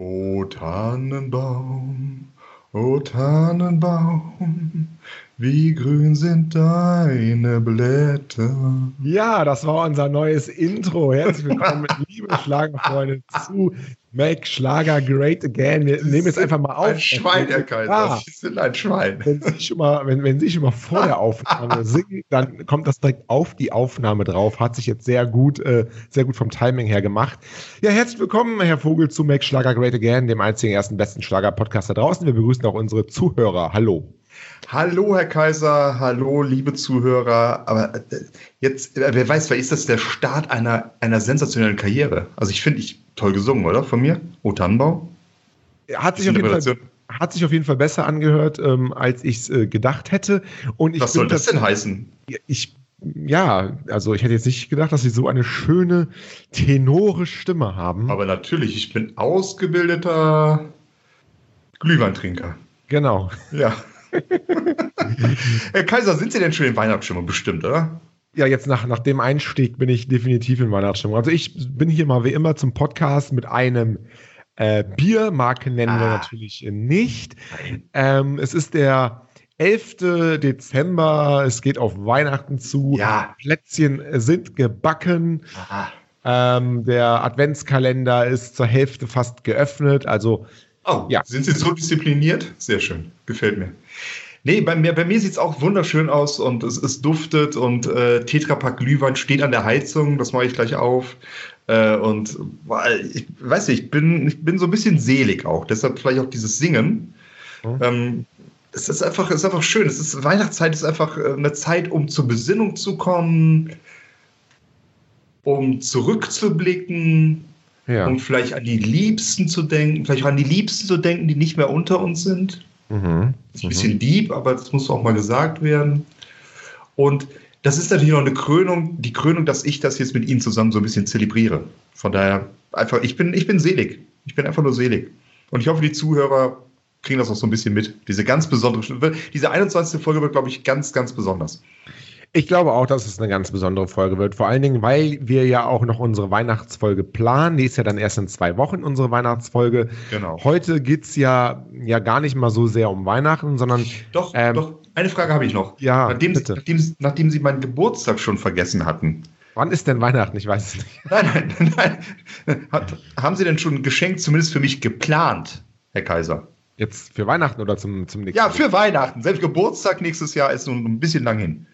O Tannenbaum, o Tannenbaum, wie grün sind deine Blätter. Ja, das war unser neues Intro. Herzlich willkommen, liebe Schlagerfreunde, zu Make Schlager Great Again. Wir nehmen jetzt einfach mal auf. Ein Schwein, Herr Kaiser. Ah. Sie sind ein Schwein. Wenn Sie, schon mal, wenn, wenn Sie schon mal vor der Aufnahme singen, dann kommt das direkt auf die Aufnahme drauf. Hat sich jetzt sehr gut, äh, sehr gut vom Timing her gemacht. Ja, herzlich willkommen, Herr Vogel, zu Make Schlager Great Again, dem einzigen ersten besten Schlager-Podcast da draußen. Wir begrüßen auch unsere Zuhörer. Hallo. Hallo, Herr Kaiser. Hallo, liebe Zuhörer. Aber äh, jetzt, äh, wer weiß, vielleicht ist das der Start einer, einer sensationellen Karriere. Also ich finde, ich toll gesungen, oder? Von mir? O Tannenbaum? Hat sich, auf jeden Fall, hat sich auf jeden Fall besser angehört, ähm, als ich es äh, gedacht hätte. Und ich Was soll das denn heißen? Ich, ja, also ich hätte jetzt nicht gedacht, dass sie so eine schöne tenore Stimme haben. Aber natürlich, ich bin ausgebildeter Glühweintrinker. genau. Ja. Herr Kaiser, sind Sie denn schon in Weihnachtsstimmung bestimmt, oder? Ja, jetzt nach, nach dem Einstieg bin ich definitiv in Weihnachtsstimmung. Also ich bin hier mal wie immer zum Podcast mit einem äh, Bier. Marke nennen wir Ah. natürlich nicht. Ähm, es ist der 11. Dezember. Es geht auf Weihnachten zu. Ja. Plätzchen sind gebacken. Ähm, der Adventskalender ist zur Hälfte fast geöffnet. Also Oh, Ja. sind Sie so diszipliniert? Sehr schön, gefällt mir. Nee, bei mir, bei mir sieht es auch wunderschön aus und es, es duftet und äh, Tetrapack Glühwein steht an der Heizung, das mache ich gleich auf. Äh, und ich weiß nicht, ich bin, ich bin so ein bisschen selig auch, deshalb vielleicht auch dieses Singen. Mhm. Ähm, es ist einfach, es ist einfach schön. Es ist Weihnachtszeit ist einfach äh, eine Zeit, um zur Besinnung zu kommen, um zurückzublicken, ja. um vielleicht an die Liebsten zu denken, vielleicht auch an die Liebsten zu denken, die nicht mehr unter uns sind. Mhm. Das ist ein bisschen deep, aber das muss auch mal gesagt werden. Und das ist natürlich noch eine Krönung, die Krönung, dass ich das jetzt mit Ihnen zusammen so ein bisschen zelebriere. Von daher einfach, ich bin, ich bin selig. Ich bin einfach nur selig. Und ich hoffe, die Zuhörer kriegen das auch so ein bisschen mit. Diese ganz besondere, diese 21. Folge wird, glaube ich, ganz, ganz besonders. Ich glaube auch, dass es eine ganz besondere Folge wird. Vor allen Dingen, weil wir ja auch noch unsere Weihnachtsfolge planen. Die ist ja dann erst in zwei Wochen, unsere Weihnachtsfolge. Genau. Heute geht's ja, ja gar nicht mal so sehr um Weihnachten, sondern Doch, Ähm, doch, eine Frage habe ich noch. Ja, nachdem, Sie, bitte. nachdem, nachdem Sie meinen Geburtstag schon vergessen hatten, wann ist denn Weihnachten? Ich weiß es nicht. Nein, nein, nein. Hat, haben Sie denn schon ein Geschenk zumindest für mich geplant, Herr Kaiser? Jetzt für Weihnachten oder zum, zum nächsten Ja, für Weihnachten. Selbst Geburtstag nächstes Jahr ist nun ein bisschen lang hin.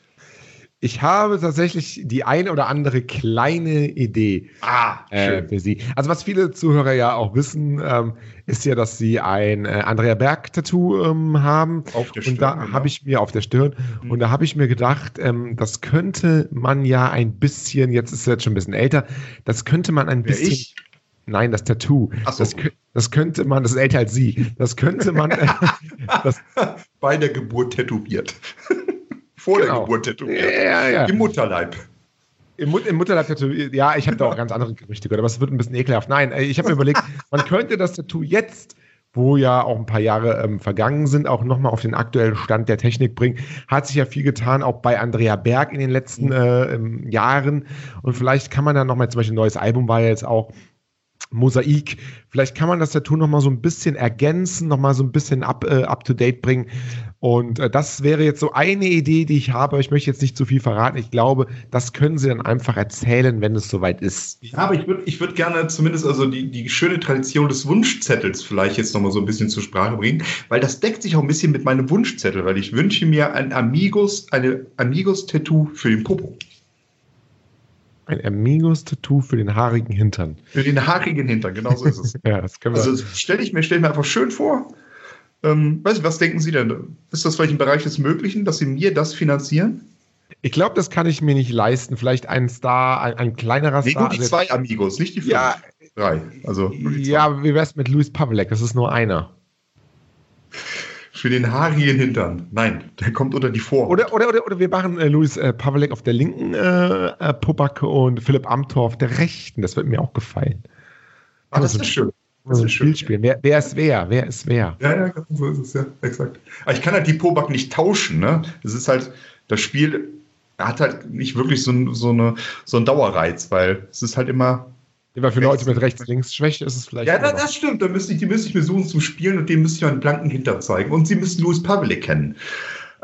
Ich habe tatsächlich die ein oder andere kleine Idee Ah, äh, für Sie. Also was viele Zuhörer ja auch wissen, ähm, ist ja, dass Sie ein äh, Andrea Berg-Tattoo ähm, haben. Auf der Und da Stirn, genau. habe ich mir auf der Stirn Mhm. und da habe ich mir gedacht, ähm, das könnte man ja ein bisschen, jetzt ist er jetzt schon ein bisschen älter, das könnte man ein Wer, bisschen. ich? Nein, das Tattoo. Ach so. Das, das könnte man, das ist älter als Sie. Das könnte man, äh, das, Bei der Geburt tätowiert. Vor der Genau. Geburt tätowiert. ja, ja. Im Mutterleib. Im, Mut im Mutterleib-Tattoo, ja, ich habe da auch ganz andere Gerüchte gehört, aber es wird ein bisschen ekelhaft. Nein, äh, ich habe mir überlegt, man könnte das Tattoo jetzt, wo ja auch ein paar Jahre ähm, vergangen sind, auch nochmal auf den aktuellen Stand der Technik bringen. Hat sich ja viel getan, auch bei Andrea Berg in den letzten äh, ähm, Jahren. Und vielleicht kann man dann nochmal, zum Beispiel ein neues Album war ja jetzt auch Mosaik. Vielleicht kann man das Tattoo noch mal so ein bisschen ergänzen, noch mal so ein bisschen up, äh, up to date bringen. Und äh, das wäre jetzt so eine Idee, die ich habe. Ich möchte jetzt nicht zu viel verraten. Ich glaube, das können Sie dann einfach erzählen, wenn es soweit ist. Ja, aber ich würde ich würd gerne zumindest also die, die schöne Tradition des Wunschzettels vielleicht jetzt nochmal so ein bisschen zur Sprache bringen, weil das deckt sich auch ein bisschen mit meinem Wunschzettel, weil ich wünsche mir ein Amigos, eine Amigos-Tattoo für den Popo. Ein Amigos-Tattoo für den haarigen Hintern. Für den haarigen Hintern, genau so ist es. Ja, das können wir. Also stelle ich mir, stell ich mir einfach schön vor. Ähm, ich, was denken Sie denn? Ist das vielleicht im Bereich des Möglichen, dass Sie mir das finanzieren? ich glaube, das kann ich mir nicht leisten. Vielleicht ein Star, ein, ein kleinerer Nee, Star. nur die Also- zwei Amigos, nicht die fünf. Ja. Drei. Also ja, wie wär's mit Luis Pavlek? Das ist nur einer. Für den haarigen Hintern. Nein, der kommt unter die Vor. Oder, oder, oder, oder wir machen äh, Luis äh, Pavlek auf der linken äh, äh, Popacke und Philipp Amthor auf der rechten. Das wird mir auch gefallen. ah, das ist schön. Das Also ist Spiel schön. spielen. Wer, wer ist wer? Wer ist wer? Ja, ja, genau, so ist es, ja, exakt. Aber ich kann halt die Pobak nicht tauschen, ne? Es ist halt, das Spiel hat halt nicht wirklich so, so, eine, so einen Dauerreiz, weil es ist halt immer Ja, für Leute mit Rechts-Links-Schwäche ist es vielleicht. Ja, das, das stimmt. Da müsste ich, die müsste ich mir suchen zum Spielen und dem müsste ich mal einen blanken Hintern zeigen. Und sie müssen Louis Pavlik kennen.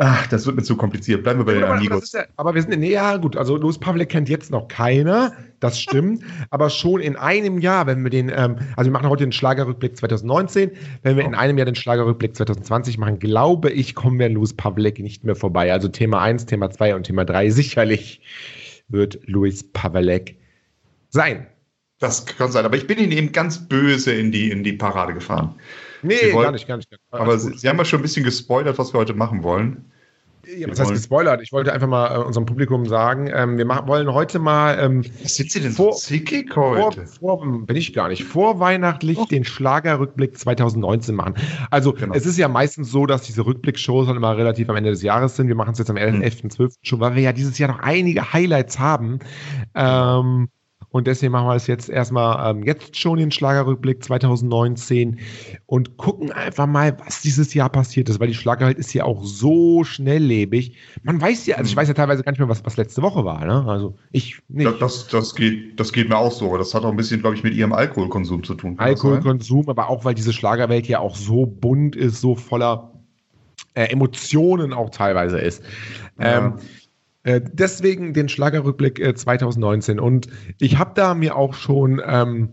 Ach, das wird mir zu kompliziert. Bleiben wir bei den aber, Amigos. Ja, aber wir sind in, ja gut, also Louis Pavlik kennt jetzt noch keiner, das stimmt, aber schon in einem Jahr, wenn wir den, ähm, also wir machen heute den Schlagerrückblick 2019, wenn wir in einem Jahr den Schlagerrückblick 2020 machen, glaube ich, kommen wir an Louis Pavlik nicht mehr vorbei. Also Thema 1, Thema 2 und Thema 3 sicherlich wird Louis Pavlik sein. Das kann sein, aber ich bin Ihnen eben ganz böse in die, in die Parade gefahren. Nee, wollten, gar nicht, gar nicht. Aber Sie, Sie, haben ja schon ein bisschen gespoilert, was wir heute machen wollen. Ja, was heißt gespoilert? Ich wollte einfach mal äh, unserem Publikum sagen, ähm, wir machen, wollen heute mal. Ähm, was sind Sie denn vor, so zickig heute? Vor, vor, bin ich gar nicht. Vorweihnachtlich oh. den Schlagerrückblick 2019 machen. Also, genau. es ist ja meistens so, dass diese Rückblickshows dann immer relativ am Ende des Jahres sind. Wir machen es jetzt am 11., hm. 11. 12. schon, weil wir ja dieses Jahr noch einige Highlights haben. Ähm, und deswegen machen wir es jetzt erstmal ähm, jetzt schon den Schlagerrückblick 2019 und gucken einfach mal, was dieses Jahr passiert ist, weil die Schlagerwelt ist ja auch so schnelllebig. Man weiß ja, also ich mhm. weiß ja teilweise gar nicht mehr, was, was letzte Woche war. Ne? Also ich nicht. Das, das, geht, das geht mir auch so, aber das hat auch ein bisschen, glaube ich, mit ihrem Alkoholkonsum zu tun. Alkoholkonsum, aber auch, weil diese Schlagerwelt ja auch so bunt ist, so voller äh, Emotionen auch teilweise ist. Ja. Ähm, äh, deswegen den Schlagerrückblick äh, 2019. Und ich habe da mir auch schon ähm,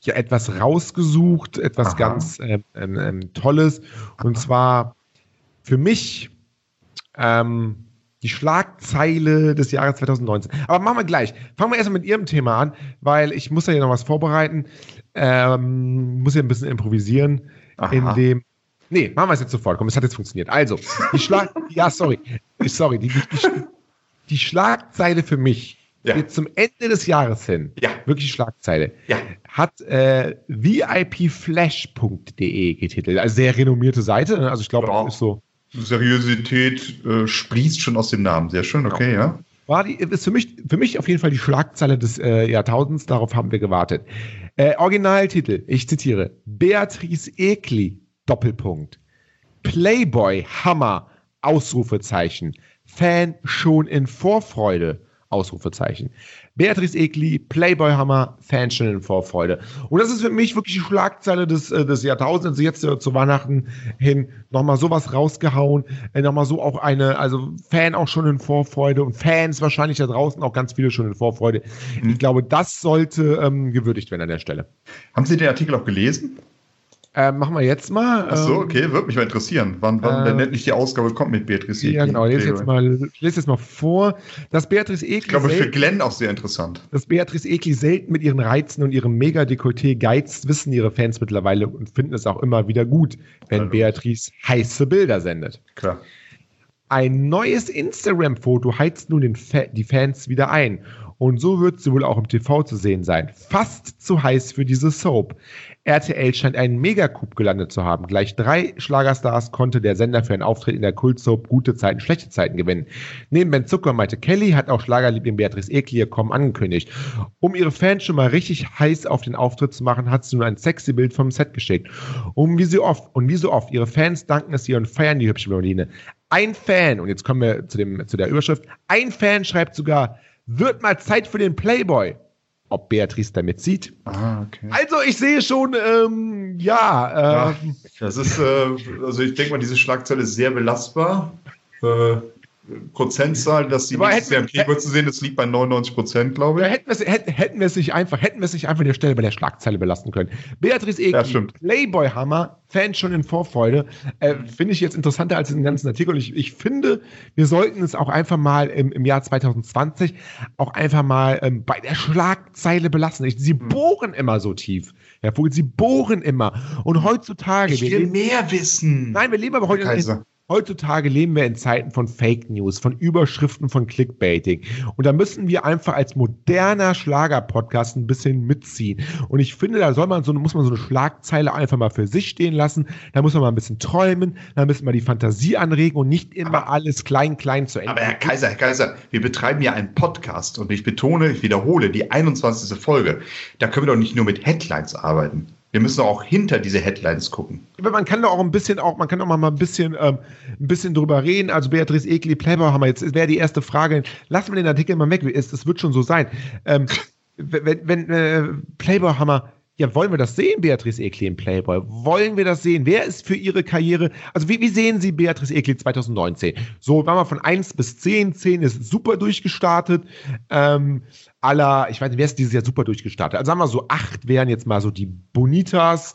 ja, etwas rausgesucht, etwas Aha. ganz ähm, ähm, ähm Tolles. Und zwar für mich ähm, die Schlagzeile des Jahres 2019. Aber machen wir gleich. Fangen wir erstmal mit Ihrem Thema an, weil ich muss ja hier noch was vorbereiten. Ähm, muss ja ein bisschen improvisieren. Aha. In dem Nee, machen wir es jetzt sofort. Komm, es hat jetzt funktioniert. Also, die Schlag. ja, sorry. Sorry. Die, die, die, die Schlagzeile für mich ja. jetzt zum Ende des Jahres hin, ja. wirklich Schlagzeile, ja. hat äh, VIPflash.de getitelt. Also sehr renommierte Seite. Ne? Also ich glaube, ja. ist so. Seriosität äh, sprießt schon aus dem Namen. Sehr schön, okay, genau. ja. War die, ist für mich, für mich auf jeden Fall die Schlagzeile des äh, Jahrtausends. Darauf haben wir gewartet. Äh, Originaltitel, ich zitiere: Beatrice Ekli, Doppelpunkt. Playboy, Hammer, Ausrufezeichen. Fan schon in Vorfreude. Ausrufezeichen. Beatrice Egli, Playboy Hammer, Fan schon in Vorfreude. Und das ist für mich wirklich die Schlagzeile des, äh, des Jahrtausends. Also jetzt äh, zu Weihnachten hin nochmal sowas rausgehauen. Äh, nochmal so auch eine, also Fan auch schon in Vorfreude und Fans wahrscheinlich da draußen auch ganz viele schon in Vorfreude. Mhm. Ich glaube, das sollte ähm, gewürdigt werden an der Stelle. Haben Sie den Artikel auch gelesen? Äh, machen wir jetzt mal. Ach so, ähm, okay, würde mich mal interessieren, wann, wann äh, denn endlich die Ausgabe kommt mit Beatrice Egli. Ja, genau, lese jetzt mal, lese jetzt mal vor. Dass Beatrice Egli. Ich glaube, für Glenn auch sehr interessant. Dass Beatrice Egli selten mit ihren Reizen und ihrem Mega-Dekolleté geizt, wissen ihre Fans mittlerweile und finden es auch immer wieder gut, wenn also. Beatrice heiße Bilder sendet. Klar. Ein neues Instagram-Foto heizt nun Fa die Fans wieder ein. Und so wird sie wohl auch im TV zu sehen sein. Fast zu heiß für diese Soap. RTL scheint einen Megacoup gelandet zu haben. Gleich drei Schlagerstars konnte der Sender für einen Auftritt in der Kultsoap gute Zeiten, schlechte Zeiten gewinnen. Neben Ben Zucker und Kelly hat auch Schlagerliebling Beatrice Ekli kommen angekündigt. Um ihre Fans schon mal richtig heiß auf den Auftritt zu machen, hat sie nur ein sexy Bild vom Set geschickt. Um wie sie oft, und wie so oft, ihre Fans danken es ihr und feiern die hübsche Blondine. Ein Fan, und jetzt kommen wir zu, dem, zu der Überschrift, ein Fan schreibt sogar, wird mal Zeit für den Playboy ob Beatrice damit sieht. Ah, okay. Also ich sehe schon, ähm, ja. Äh, ja. Das ist, äh, also ich denke mal, diese Schlagzeile ist sehr belastbar. Äh, Prozentzahl, dass die nächstes Jahr im zu sehen das liegt bei 99 Prozent, glaube ich. Ja, hätten, wir es, hätten, hätten wir es nicht einfach, hätten wir es nicht einfach an der Stelle bei der Schlagzeile belassen können. Beatrice Egli, ja, Playboy Hammer, Fan schon in Vorfreude, äh, finde ich jetzt interessanter als den ganzen Artikel. Und ich, ich finde, wir sollten es auch einfach mal im, im Jahr 2020 auch einfach mal ähm, bei der Schlagzeile belassen. Ich, sie hm. bohren immer so tief. Herr Vogel, sie bohren immer. Und heutzutage. Ich will mehr wissen. Nein, wir leben aber heute in, Heutzutage leben wir in Zeiten von Fake News, von Überschriften, von Clickbaiting. Und da müssen wir einfach als moderner Schlager-Podcast ein bisschen mitziehen. Und ich finde, da soll man so, muss man so eine Schlagzeile einfach mal für sich stehen lassen. Da muss man mal ein bisschen träumen, da müssen wir die Fantasie anregen und nicht immer aber, alles klein, klein zu Ende. Aber Herr Kaiser, Herr Kaiser, wir betreiben ja einen Podcast und ich betone, ich wiederhole, die 21. Folge. Da können wir doch nicht nur mit Headlines arbeiten. Wir müssen auch hinter diese Headlines gucken. Man kann doch auch ein bisschen auch, man kann auch mal ein bisschen, ähm, ein bisschen drüber reden. Also Beatrice Egli, Playboy haben wir jetzt, wäre die erste Frage. Lassen wir den Artikel mal weg, es, wird schon so sein. Ähm, wenn, wenn äh, Playboy Hammer, ja, wollen wir das sehen, Beatrice Egli im Playboy? Wollen wir das sehen? Wer ist für ihre Karriere, also wie, wie sehen Sie Beatrice Egli 2019? So, waren wir von 1 bis 10, 10 ist super durchgestartet, ähm, aller, ich weiß nicht, wer ist dieses Jahr super durchgestartet? Also sagen wir so, 8 wären jetzt mal so die Bonitas,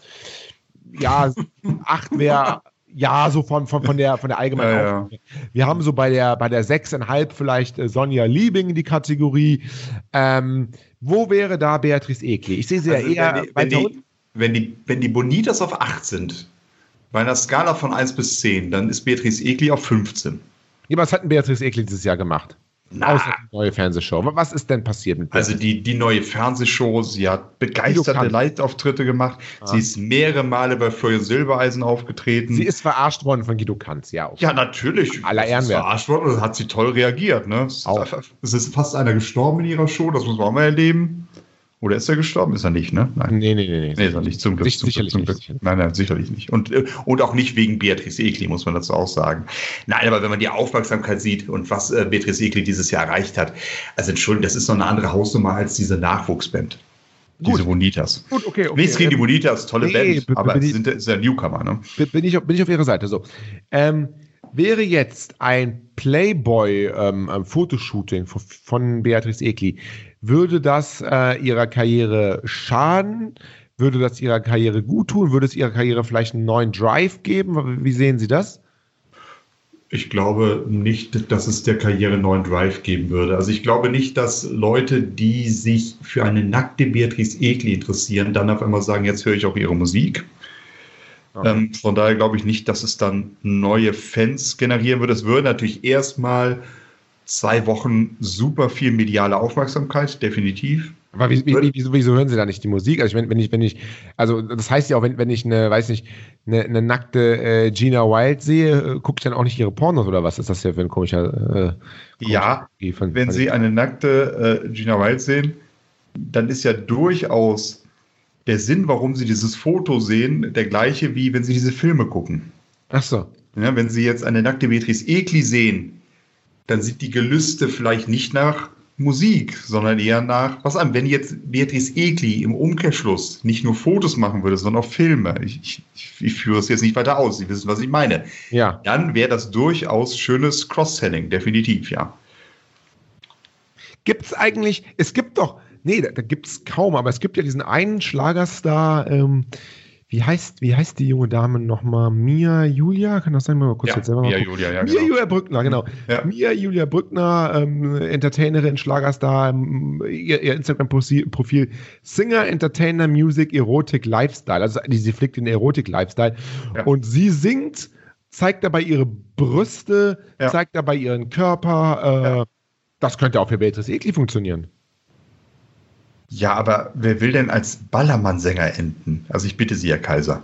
ja, 8 wäre ja, so von, von, von der, von der allgemeinen ja, ja. Wir haben so bei der, bei der 6,5 vielleicht äh, Sonja Liebing in die Kategorie. Ähm, wo wäre da Beatrice Egli? Ich sehe sie Also ja eher wenn, die, wenn, die, wenn, die, wenn die Bonitas auf 8 sind, bei einer Skala von 1 bis 10, dann ist Beatrice Egli auf 15. Ja, was hat denn Beatrice Egli dieses Jahr gemacht? Na. Außer die neue Fernsehshow. Was ist denn passiert mit Also die, die neue Fernsehshow, sie hat begeisterte Kanz. Live-Auftritte gemacht. Ah. Sie ist mehrere Male bei Florian Silbereisen aufgetreten. Sie ist verarscht worden von Guido Kanz, ja. Auch. ja, natürlich. Aller Ehren wert. Verarscht worden und hat sie toll reagiert. Ne? Es, ist Auch. es ist fast einer gestorben in ihrer Show, das muss man auch mal erleben. Oder ist er gestorben? Ist er nicht, ne? Nein. Nee, nee, nee. nee. Nee, ist er nicht, zum Glück. Zum sicherlich Glück, zum nicht, Glück. Nein, nein, sicherlich nicht. Und, äh, und auch nicht wegen Beatrice Egli, muss man dazu auch sagen. Nein, aber wenn man die Aufmerksamkeit sieht und was äh, Beatrice Egli dieses Jahr erreicht hat, also Entschuldigung, das ist noch eine andere Hausnummer als diese Nachwuchsband. Gut. Diese Bonitas. Gut, okay, okay. Nichts gegen die Ähm, Bonitas, tolle nee, Band, be- aber es ich- sind, ist ja Newcomer, ne? bin bin ich, auf- bin ich auf Ihrer Seite. So. Ähm, wäre jetzt ein Playboy-Fotoshooting von, von Beatrice Egli, würde das äh, ihrer Karriere schaden? Würde das ihrer Karriere gut tun? Würde es ihrer Karriere vielleicht einen neuen Drive geben? Wie sehen Sie das? Ich glaube nicht, dass es der Karriere einen neuen Drive geben würde. Also ich glaube nicht, dass Leute, die sich für eine nackte Beatrice Egli interessieren, dann auf einmal sagen, jetzt höre ich auch ihre Musik. Okay. Ähm, von daher glaube ich nicht, dass es dann neue Fans generieren würde. Es würde natürlich erstmal zwei Wochen super viel mediale Aufmerksamkeit, definitiv. Aber wie, wie, wie, wieso, wieso hören Sie da nicht die Musik? Also ich, wenn, wenn ich, wenn ich, also das heißt ja auch, wenn, wenn ich eine, weiß nicht, eine, eine nackte äh, Gina Wild sehe, äh, gucke ich dann auch nicht ihre Pornos oder was ist das hier für ein komischer? Äh, Ja, komischer Wenn Sie eine nackte äh, Gina Wild sehen, dann ist ja durchaus der Sinn, warum Sie dieses Foto sehen, der gleiche, wie wenn Sie diese Filme gucken. Ach so. Ja, wenn Sie jetzt eine nackte Beatrice Egli sehen, dann sind die Gelüste vielleicht nicht nach Musik, sondern eher nach, was an, wenn jetzt Beatrice Egli im Umkehrschluss nicht nur Fotos machen würde, sondern auch Filme. Ich, ich, ich führe es jetzt nicht weiter aus, Sie wissen, was ich meine. Ja. Dann wäre das durchaus schönes Cross-Selling, definitiv, ja. Gibt es eigentlich, es gibt doch, nee, da, da gibt es kaum, aber es gibt ja diesen einen Schlagerstar, ähm, wie heißt, wie heißt die junge Dame nochmal? Mia Julia? Kann das sein? Mal kurz Ja, jetzt selber mal Mia gucken. Julia, ja, Mia genau. Julia Brückner, genau. Ja. Mia Julia Brückner, ähm, Entertainerin, Schlagerstar, ähm, ihr, ihr Instagram-Profil Singer, Entertainer, Music, Erotik, Lifestyle. Also sie fliegt den Erotik-Lifestyle. Ja. Und sie singt, zeigt dabei ihre Brüste, zeigt dabei ihren Körper. Äh. Das könnte auch für Beatrice Egli funktionieren. Ja, aber wer will denn als Ballermann-Sänger enden? Also ich bitte Sie, Herr Kaiser.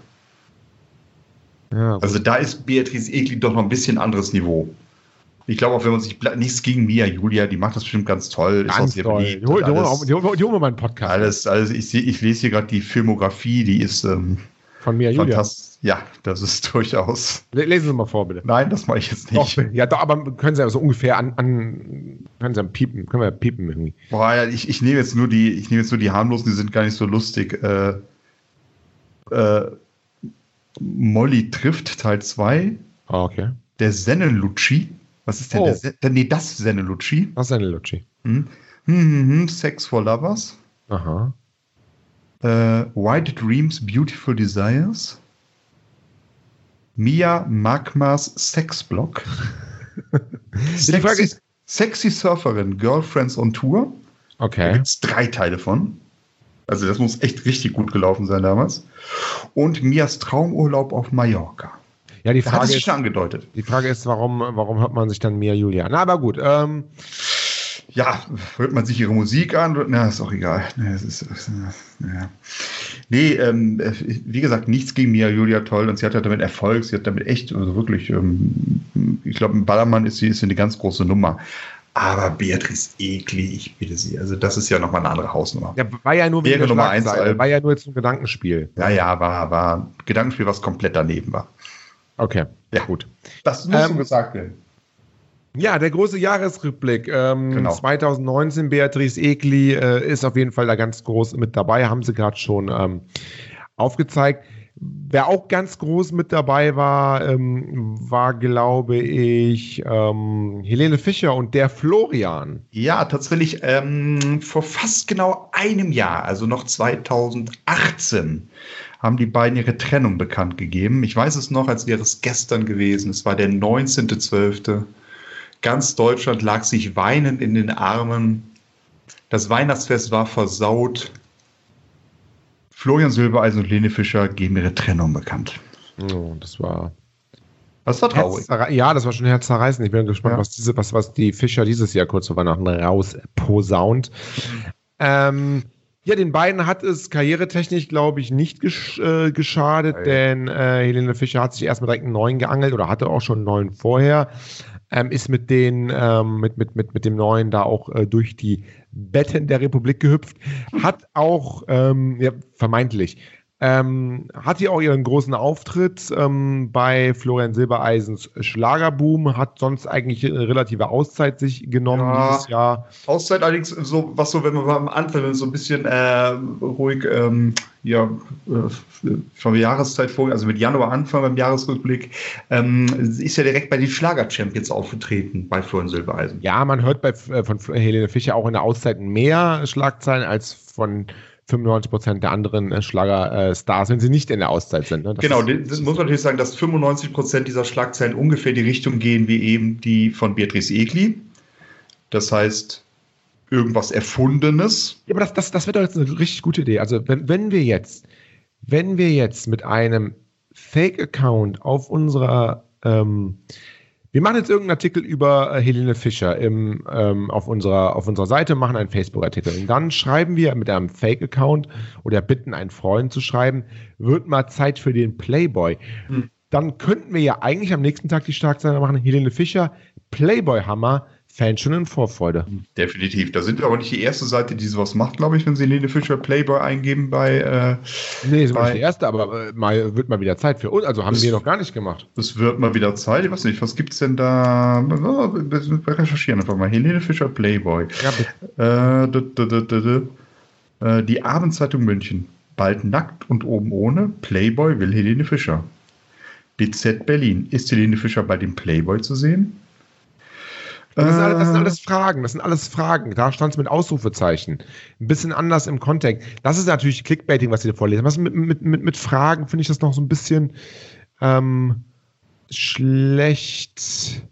Ja. Also da ist Beatrice Egli doch noch ein bisschen anderes Niveau. Ich glaube auch, wenn man sich nichts gegen Mia Julia, die macht das bestimmt ganz toll. ist auch ganz toll. beliebt Die holen wir mal einen Podcast alles, alles. Ich, seh- ich lese hier gerade die Filmografie, die ist ähm, von mir, Julia. Ja, das ist durchaus. Le- Lesen Sie mal vor, bitte. Nein, das mache ich jetzt Doch, nicht. ja, doch, aber können Sie ja so ungefähr an, an können Sie piepen, können wir piepen irgendwie. Boah, ja, ich, ich nehme jetzt nur die, ich nehme jetzt nur die harmlosen, die sind gar nicht so lustig. Äh, äh, Molly trifft Teil 2. Ah, okay. Der Sennelucci. Was ist denn Oh. der? Se nee, das Sennelucci. Eine Lutschi? Hm. Hm, hm, hm. Sex for Lovers. Aha. Äh, White Dreams, Beautiful Desires. Mia Magmas Sexblock. Die Frage ist, Sexy Surferin, Girlfriends on Tour. Da okay. gibt es drei Teile von. Also das muss echt richtig gut gelaufen sein damals. Und Mias Traumurlaub auf Mallorca. Ja, die Da hat Frage ist, schon angedeutet. die Frage ist, warum, warum hört man sich dann Mia Julia? Na, aber gut. Ähm, Ja, hört man sich ihre Musik an? Na, ist auch egal. Es ist, ist, ja. Nee ähm, wie gesagt, nichts gegen Mia Julia toll und sie hat ja damit Erfolg. Sie hat damit echt, also wirklich, ähm, ich glaube, ein Ballermann ist sie ist eine ganz große Nummer. Aber Beatrice Egli, ich bitte Sie, also das ist ja nochmal eine andere Hausnummer. ja, war ja nur Wäre Nummer eins, Alb. war ja nur jetzt ein Gedankenspiel. Ja, ja, war, war ein Gedankenspiel, was komplett daneben war. Okay, Ja. gut. Das muss so gesagt werden. Ja, der große Jahresrückblick. Ähm, genau. 2019, Beatrice Egli äh, ist auf jeden Fall da ganz groß mit dabei, haben sie gerade schon ähm, aufgezeigt. Wer auch ganz groß mit dabei war, ähm, war, glaube ich, ähm, Helene Fischer und der Florian. Ja, tatsächlich ähm, vor fast genau einem Jahr, also noch 2018, haben die beiden ihre Trennung bekannt gegeben. Ich weiß es noch, als wäre es gestern gewesen. Es war der 19.12. Ganz Deutschland lag sich weinend in den Armen. Das Weihnachtsfest war versaut. Florian Silbereisen und Lene Fischer geben ihre Trennung bekannt. Oh, das war. Das war traurig. Ja, das war schon herzzerreißend. Ich bin gespannt, ja. was, diese, was, was die Fischer dieses Jahr kurz vor Weihnachten rausposaunt. Ähm, ja, den beiden hat es karrieretechnisch, glaube ich, nicht gesch äh, geschadet, ja. denn äh, Helene Fischer hat sich erstmal direkt einen neuen geangelt oder hatte auch schon einen neuen vorher ähm, ist mit den, ähm, mit, mit, mit, mit dem neuen da auch äh, durch die Betten der Republik gehüpft, hat auch, ähm, ja, vermeintlich, ähm, hat hier auch ihren großen Auftritt ähm, bei Florian Silbereisens Schlagerboom, hat sonst eigentlich eine relative Auszeit sich genommen ja, dieses Jahr. Auszeit allerdings so, was so, wenn man am Anfang so ein bisschen äh, ruhig, ähm, ja, äh, von der Jahreszeit vor, also mit Januar Anfang beim Jahresrückblick, ähm, ist ja direkt bei den Schlager-Champions aufgetreten bei Florian Silbereisen. Ja, man hört bei, äh, von Helene Fischer auch in der Auszeit mehr Schlagzeilen als von 95 Prozent der anderen äh, Schlager-Stars, wenn sie nicht in der Auszeit sind. Ne? Genau, das muss man natürlich sagen, dass 95 Prozent dieser Schlagzeilen ungefähr die Richtung gehen wie eben die von Beatrice Egli. Das heißt, irgendwas Erfundenes. Ja, aber das, das, das wird doch jetzt eine richtig gute Idee. Also, wenn, wenn wir jetzt, wenn wir jetzt mit einem Fake-Account auf unserer ähm, wir machen jetzt irgendeinen Artikel über äh, Helene Fischer im, ähm, auf, unserer, auf unserer Seite, machen einen Facebook-Artikel. Und dann schreiben wir mit einem Fake-Account oder bitten einen Freund zu schreiben, wird mal Zeit für den Playboy. Hm. Dann könnten wir ja eigentlich am nächsten Tag die Schlagzeile machen, Helene Fischer, Playboy-Hammer, Fans schon in Vorfreude. Definitiv. Da sind wir aber nicht die erste Seite, die sowas macht, glaube ich, wenn Sie Helene Fischer Playboy eingeben bei. Äh, nee, das war nicht die erste, aber äh, mal, wird mal wieder Zeit für uns. Also haben wir noch gar nicht gemacht. Es wird mal wieder Zeit. Ich weiß nicht, was gibt es denn da? Wir recherchieren einfach mal. Helene Fischer Playboy. Ja, äh, äh, die Abendzeitung München. Bald nackt und oben ohne. Playboy will Helene Fischer. BZ Berlin. Ist Helene Fischer bei dem Playboy zu sehen? Das sind, alles, das sind, alles, äh. Fragen, das sind alles Fragen. Da stand es mit Ausrufezeichen. Ein bisschen anders im Kontext. Das ist natürlich Clickbaiting, was Sie da vorlesen. Was mit, mit, mit, mit Fragen finde ich das noch so ein bisschen ähm, schlecht.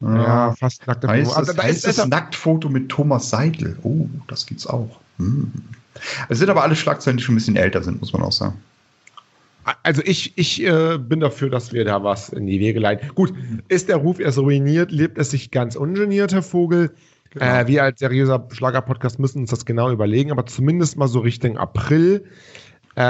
Ja, ja fast nackte Foto. Also, da ist das Nacktfoto mit Thomas Seidel. Oh, das gibt's auch. Hm. Es sind aber alle Schlagzeilen, die schon ein bisschen älter sind, muss man auch sagen. Also ich, ich äh, bin dafür, dass wir da was in die Wege leiten. Gut, ist der Ruf erst ruiniert, lebt es sich ganz ungeniert, Herr Vogel. Genau. Äh, wir als seriöser Schlager-Podcast müssen uns das genau überlegen, aber zumindest mal so Richtung April äh,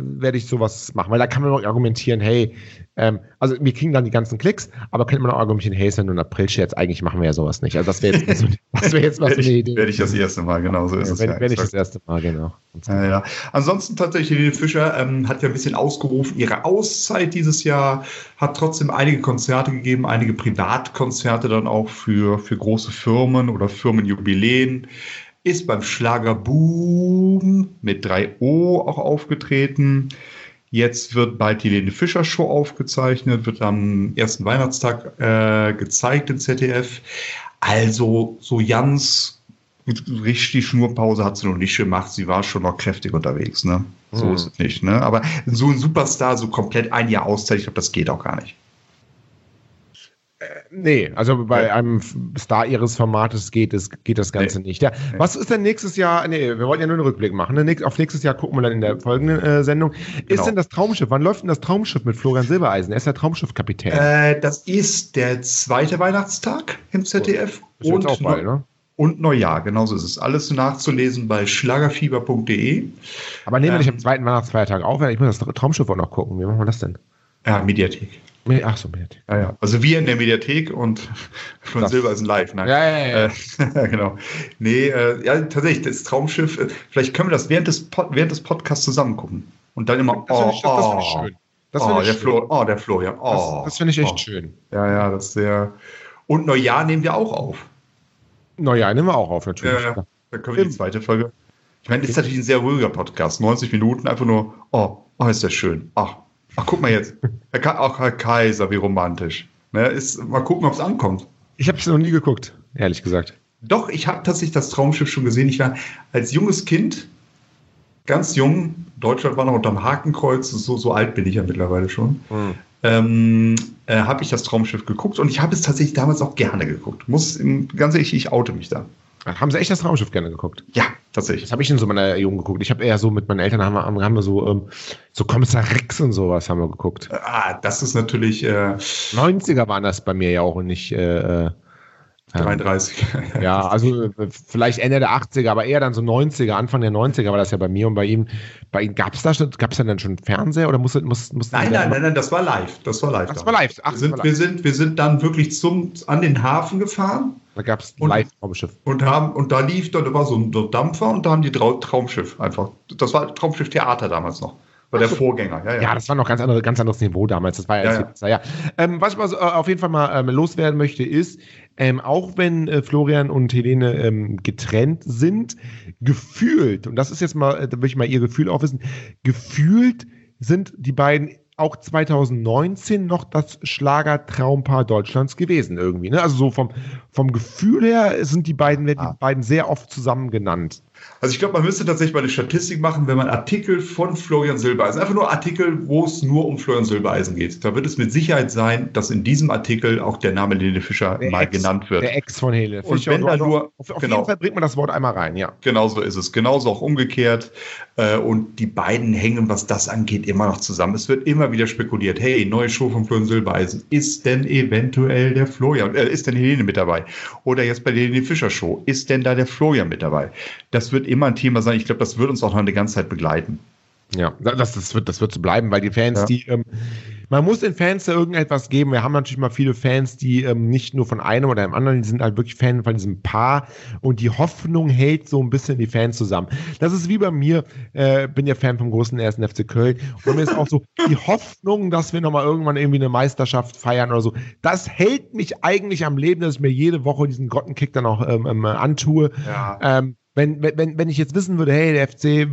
werde ich sowas machen, weil da kann man auch argumentieren, hey, ähm, also wir kriegen dann die ganzen Klicks, aber könnte man auch argumentieren, hey, ist ja nur ein April-Scherz, eigentlich machen wir ja sowas nicht. Also das wäre jetzt, das wär jetzt mal so eine Idee. Werde ich das erste Mal, genau so ist ja, es. Ja, wenn ich das erste Mal, genau. Ja, ja. Ansonsten tatsächlich, Helene Fischer ähm, hat ja ein bisschen ausgerufen, ihre Auszeit dieses Jahr, hat trotzdem einige Konzerte gegeben, einige Privatkonzerte dann auch für, für große Firmen oder Firmenjubiläen ist beim Schlagerboom mit 3O auch aufgetreten. Jetzt wird bald die Lene Fischer Show aufgezeichnet, wird am ersten Weihnachtstag äh, gezeigt in ZDF. Also so ganz richtig Schnurpause hat sie noch nicht gemacht. Sie war schon noch kräftig unterwegs. Ne? So mhm. ist es nicht. Ne? Aber so ein Superstar, so komplett ein Jahr Auszeit, ich glaube, das geht auch gar nicht. Nee, also bei ja. einem Star ihres Formates geht, es, geht das Ganze nee. nicht. Ja, nee. Was ist denn nächstes Jahr? Nee, wir wollten ja nur einen Rückblick machen. Ne? Auf nächstes Jahr gucken wir dann in der folgenden äh, Sendung. Genau. Ist denn das Traumschiff? Wann läuft denn das Traumschiff mit Florian Silbereisen? Er ist der Traumschiffkapitän. Äh, das ist der zweite Weihnachtstag im ZDF. Oh, und, auch bald, ne? und Neujahr, genauso ist es. Alles nachzulesen bei schlagerfieber.de. Aber nehmen wir ähm, nicht am zweiten Weihnachtsfeiertag auf, ich muss das Traumschiff auch noch gucken. Wie machen wir das denn? Ja, Mediathek. Ach so, Mediathek. Ja, ja. Also wir in der Mediathek und von Silber ist ein Live. Nein. Ja, ja, ja. Äh, genau. Nee, äh, ja, tatsächlich, das Traumschiff, äh, vielleicht können wir das während des, Pod, während des Podcasts zusammen gucken. Und dann immer, das oh, ich, das, das ich schön. Das oh, der schön. Flo, oh, der Florian. Oh, das, das finde ich echt oh. schön. Ja, ja, das ist sehr. Und Neujahr nehmen wir auch auf. Neujahr nehmen wir auch auf, natürlich. Ja, da können wir die zweite Folge. Ich meine, das ist natürlich ein sehr ruhiger Podcast. 90 Minuten einfach nur, oh, oh, ist das schön. Ach, ach guck mal jetzt. Ach, Herr Kaiser, wie romantisch. Ne, ist, mal gucken, ob es ankommt. Ich habe es noch nie geguckt, ehrlich gesagt. Doch, ich habe tatsächlich das Traumschiff schon gesehen. Ich war als junges Kind, ganz jung, Deutschland war noch unterm Hakenkreuz, so, so alt bin ich ja mittlerweile schon, mhm. ähm, äh, habe ich das Traumschiff geguckt und ich habe es tatsächlich damals auch gerne geguckt. Muss, ganz ehrlich, ich oute mich da. Haben Sie echt das Traumschiff gerne geguckt? Ja, tatsächlich. Das habe ich in so meiner Jugend geguckt. Ich habe eher so mit meinen Eltern haben wir, haben wir so, ähm, so Kommissar Rex und sowas haben wir geguckt. Ah, das ist natürlich. Äh, 90er waren das bei mir ja auch und nicht. Äh, 33. Ähm, ja, also äh, vielleicht Ende der 80er, aber eher dann so 90er, Anfang der 90er war das ja bei mir und bei ihm. Bei ihm gab es da gab es dann schon Fernseher oder musste, muss, muss Nein, nein, nein, nein, das war live. Das war live. Das war live. Ach, wir, sind, wir, sind, wir sind dann wirklich zum, an den Hafen gefahren. Da gab es ein Live-Traumschiff. Und, haben, und da lief, da war so ein Dampfer und da haben die Traumschiff einfach. Das war Traumschiff Theater damals noch. War der Vorgänger, ja, ja. Ja, das war noch ganz, andere, ganz anderes Niveau damals. Das war ja, ja, ja. ja. Ähm, was ich mal, äh, auf jeden Fall mal ähm, loswerden möchte, ist, ähm, auch wenn äh, Florian und Helene ähm, getrennt sind, gefühlt, und das ist jetzt mal, äh, da will ich mal ihr Gefühl aufwissen, gefühlt sind die beiden auch 2019 noch das Schlagertraumpaar Deutschlands gewesen irgendwie. Ne? Also so vom, vom Gefühl her sind die beiden, werden ah. die beiden sehr oft zusammen genannt. Also ich glaube, man müsste tatsächlich mal eine Statistik machen, wenn man Artikel von Florian Silbereisen, einfach nur Artikel, wo es nur um Florian Silbereisen geht. Da wird es mit Sicherheit sein, dass in diesem Artikel auch der Name Helene Fischer der mal Ex, genannt wird. Der Ex von Helene Fischer. Und wenn da nur, auf, auf genau, jeden Fall bringt man das Wort einmal rein, ja. Genau so ist es. Genauso auch umgekehrt. Äh, und die beiden hängen, was das angeht, immer noch zusammen. Es wird immer wieder spekuliert, hey, neue Show von Florian Silbereisen. Ist denn eventuell der Florian, äh, ist denn Helene mit dabei? Oder jetzt bei der Helene Fischer Show, ist denn da der Florian mit dabei? Das wird immer ein Thema sein. Ich glaube, das wird uns auch noch eine ganze Zeit begleiten. Ja, das, das, wird, das wird so bleiben, weil die Fans, ja. die, ähm, man muss den Fans da irgendetwas geben. Wir haben natürlich mal viele Fans, die ähm, nicht nur von einem oder einem anderen, die sind halt wirklich Fan von diesem Paar und die Hoffnung hält so ein bisschen die Fans zusammen. Das ist wie bei mir, äh, bin ja Fan vom großen ersten FC Köln und mir ist auch so die Hoffnung, dass wir nochmal irgendwann irgendwie eine Meisterschaft feiern oder so. Das hält mich eigentlich am Leben, dass ich mir jede Woche diesen Grottenkick dann auch ähm, ähm antue. Ja. Ähm, wenn, wenn, wenn ich jetzt wissen würde, hey, der FC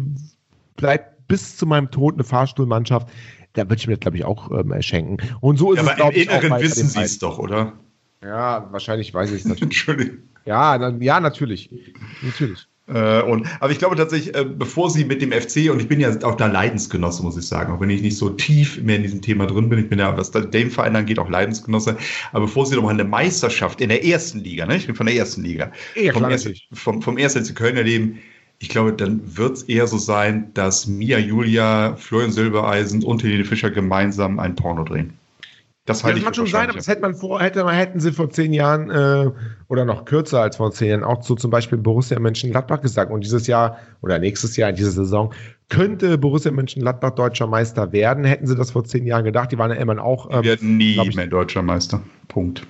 bleibt bis zu meinem Tod eine Fahrstuhlmannschaft, da würde ich mir das, glaube ich, auch ähm, schenken. Und so ist ja, es, aber im Inneren wissen Sie es doch, oder? Ja, wahrscheinlich weiß ich es natürlich. Entschuldigung. Ja, na, ja, natürlich. Natürlich. Äh, und, aber ich glaube tatsächlich, äh, bevor sie mit dem FC, und ich bin ja auch da Leidensgenosse, muss ich sagen, auch wenn ich nicht so tief mehr in diesem Thema drin bin, ich bin ja, was dem Verein angeht, auch Leidensgenosse, aber bevor sie nochmal eine Meisterschaft in der ersten Liga, ne? ich bin von der ersten Liga, ja, vom, ersten, vom, vom ersten FC Köln erleben, ich glaube, dann wird es eher so sein, dass Mia Julia, Florian Silbereisen und Helene Fischer gemeinsam ein Porno drehen. Das, halte ja, das mag schon sein, aber das hätte man vor, hätte, hätten sie vor zehn Jahren äh, oder noch kürzer als vor zehn Jahren auch so zum Beispiel Borussia Mönchengladbach gesagt. Und dieses Jahr oder nächstes Jahr in dieser Saison könnte Borussia Mönchengladbach deutscher Meister werden. Hätten sie das vor zehn Jahren gedacht, die waren ja immer auch. Ähm, die werden nie ich, mehr deutscher Meister. Punkt.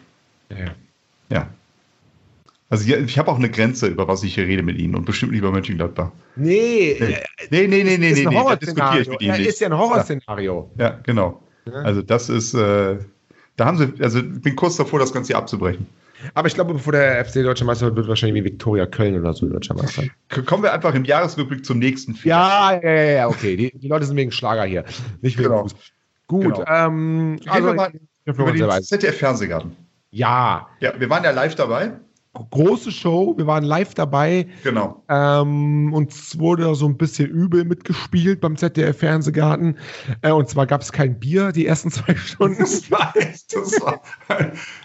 Ja. ja. Also ich habe auch eine Grenze, über was ich hier rede mit Ihnen und bestimmt nicht über Mönchengladbach. Nee. Nee, nee, nee, nee, nee. Ist nee, nee, diskutiere ich mit Ihnen ja, ist ja ein Horrorszenario. Ja, genau. Also das ist, äh, da haben sie, also ich bin kurz davor, das Ganze hier abzubrechen. Aber ich glaube, bevor der FC Deutscher Meister wird, wird wahrscheinlich wie Viktoria Köln oder so Deutscher Meister. Kommen wir einfach im Jahresrückblick zum nächsten Film. Ja, ja, ja, ja, okay. Die, die, Leute sind wegen Schlager hier, nicht wegen genau. Fußball. Gut, genau. ähm, also, wir mal über den ZDF-Fernsehgarten. Ja. Ja, wir waren ja live dabei große Show. Wir waren live dabei. Genau. Ähm, uns wurde so ein bisschen übel mitgespielt beim ZDF-Fernsehgarten. Äh, und zwar gab es kein Bier die ersten zwei Stunden. Das war, echt, das war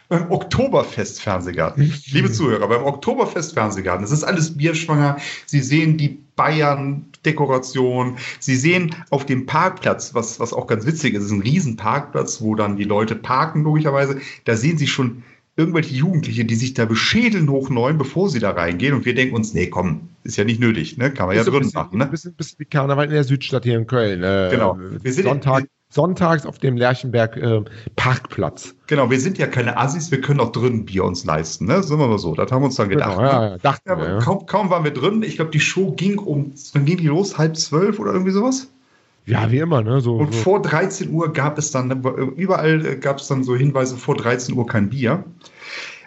beim Oktoberfest-Fernsehgarten. Liebe Zuhörer, beim Oktoberfest-Fernsehgarten, es ist alles bierschwanger. Sie sehen die Bayern-Dekoration. Sie sehen auf dem Parkplatz, was, was auch ganz witzig ist, es ist ein Riesenparkplatz, wo dann die Leute parken, logischerweise. Da sehen Sie schon irgendwelche Jugendliche, die sich da beschädeln hoch neun, bevor sie da reingehen. Und wir denken uns, nee, komm, ist ja nicht nötig, ne? Kann man ja drin machen. Ne? Bisschen, bisschen wie Karneval in der Südstadt hier in Köln. Äh, genau. Wir sind Sonntag, sonntags auf dem Lerchenberg äh, Parkplatz. Genau, wir sind ja keine Assis, wir können auch drinnen Bier uns leisten, ne? Sind wir mal so. Das haben wir uns dann genau, gedacht. Genau, ja, ja, dachten ja, wir, ja. Kaum, kaum waren wir drin. Ich glaube, die Show ging um, wann ging die los? Halb zwölf oder irgendwie sowas? Ja, wie immer, ne? So, und so. vor 13 Uhr gab es dann, überall gab es dann so Hinweise, vor 13 Uhr kein Bier.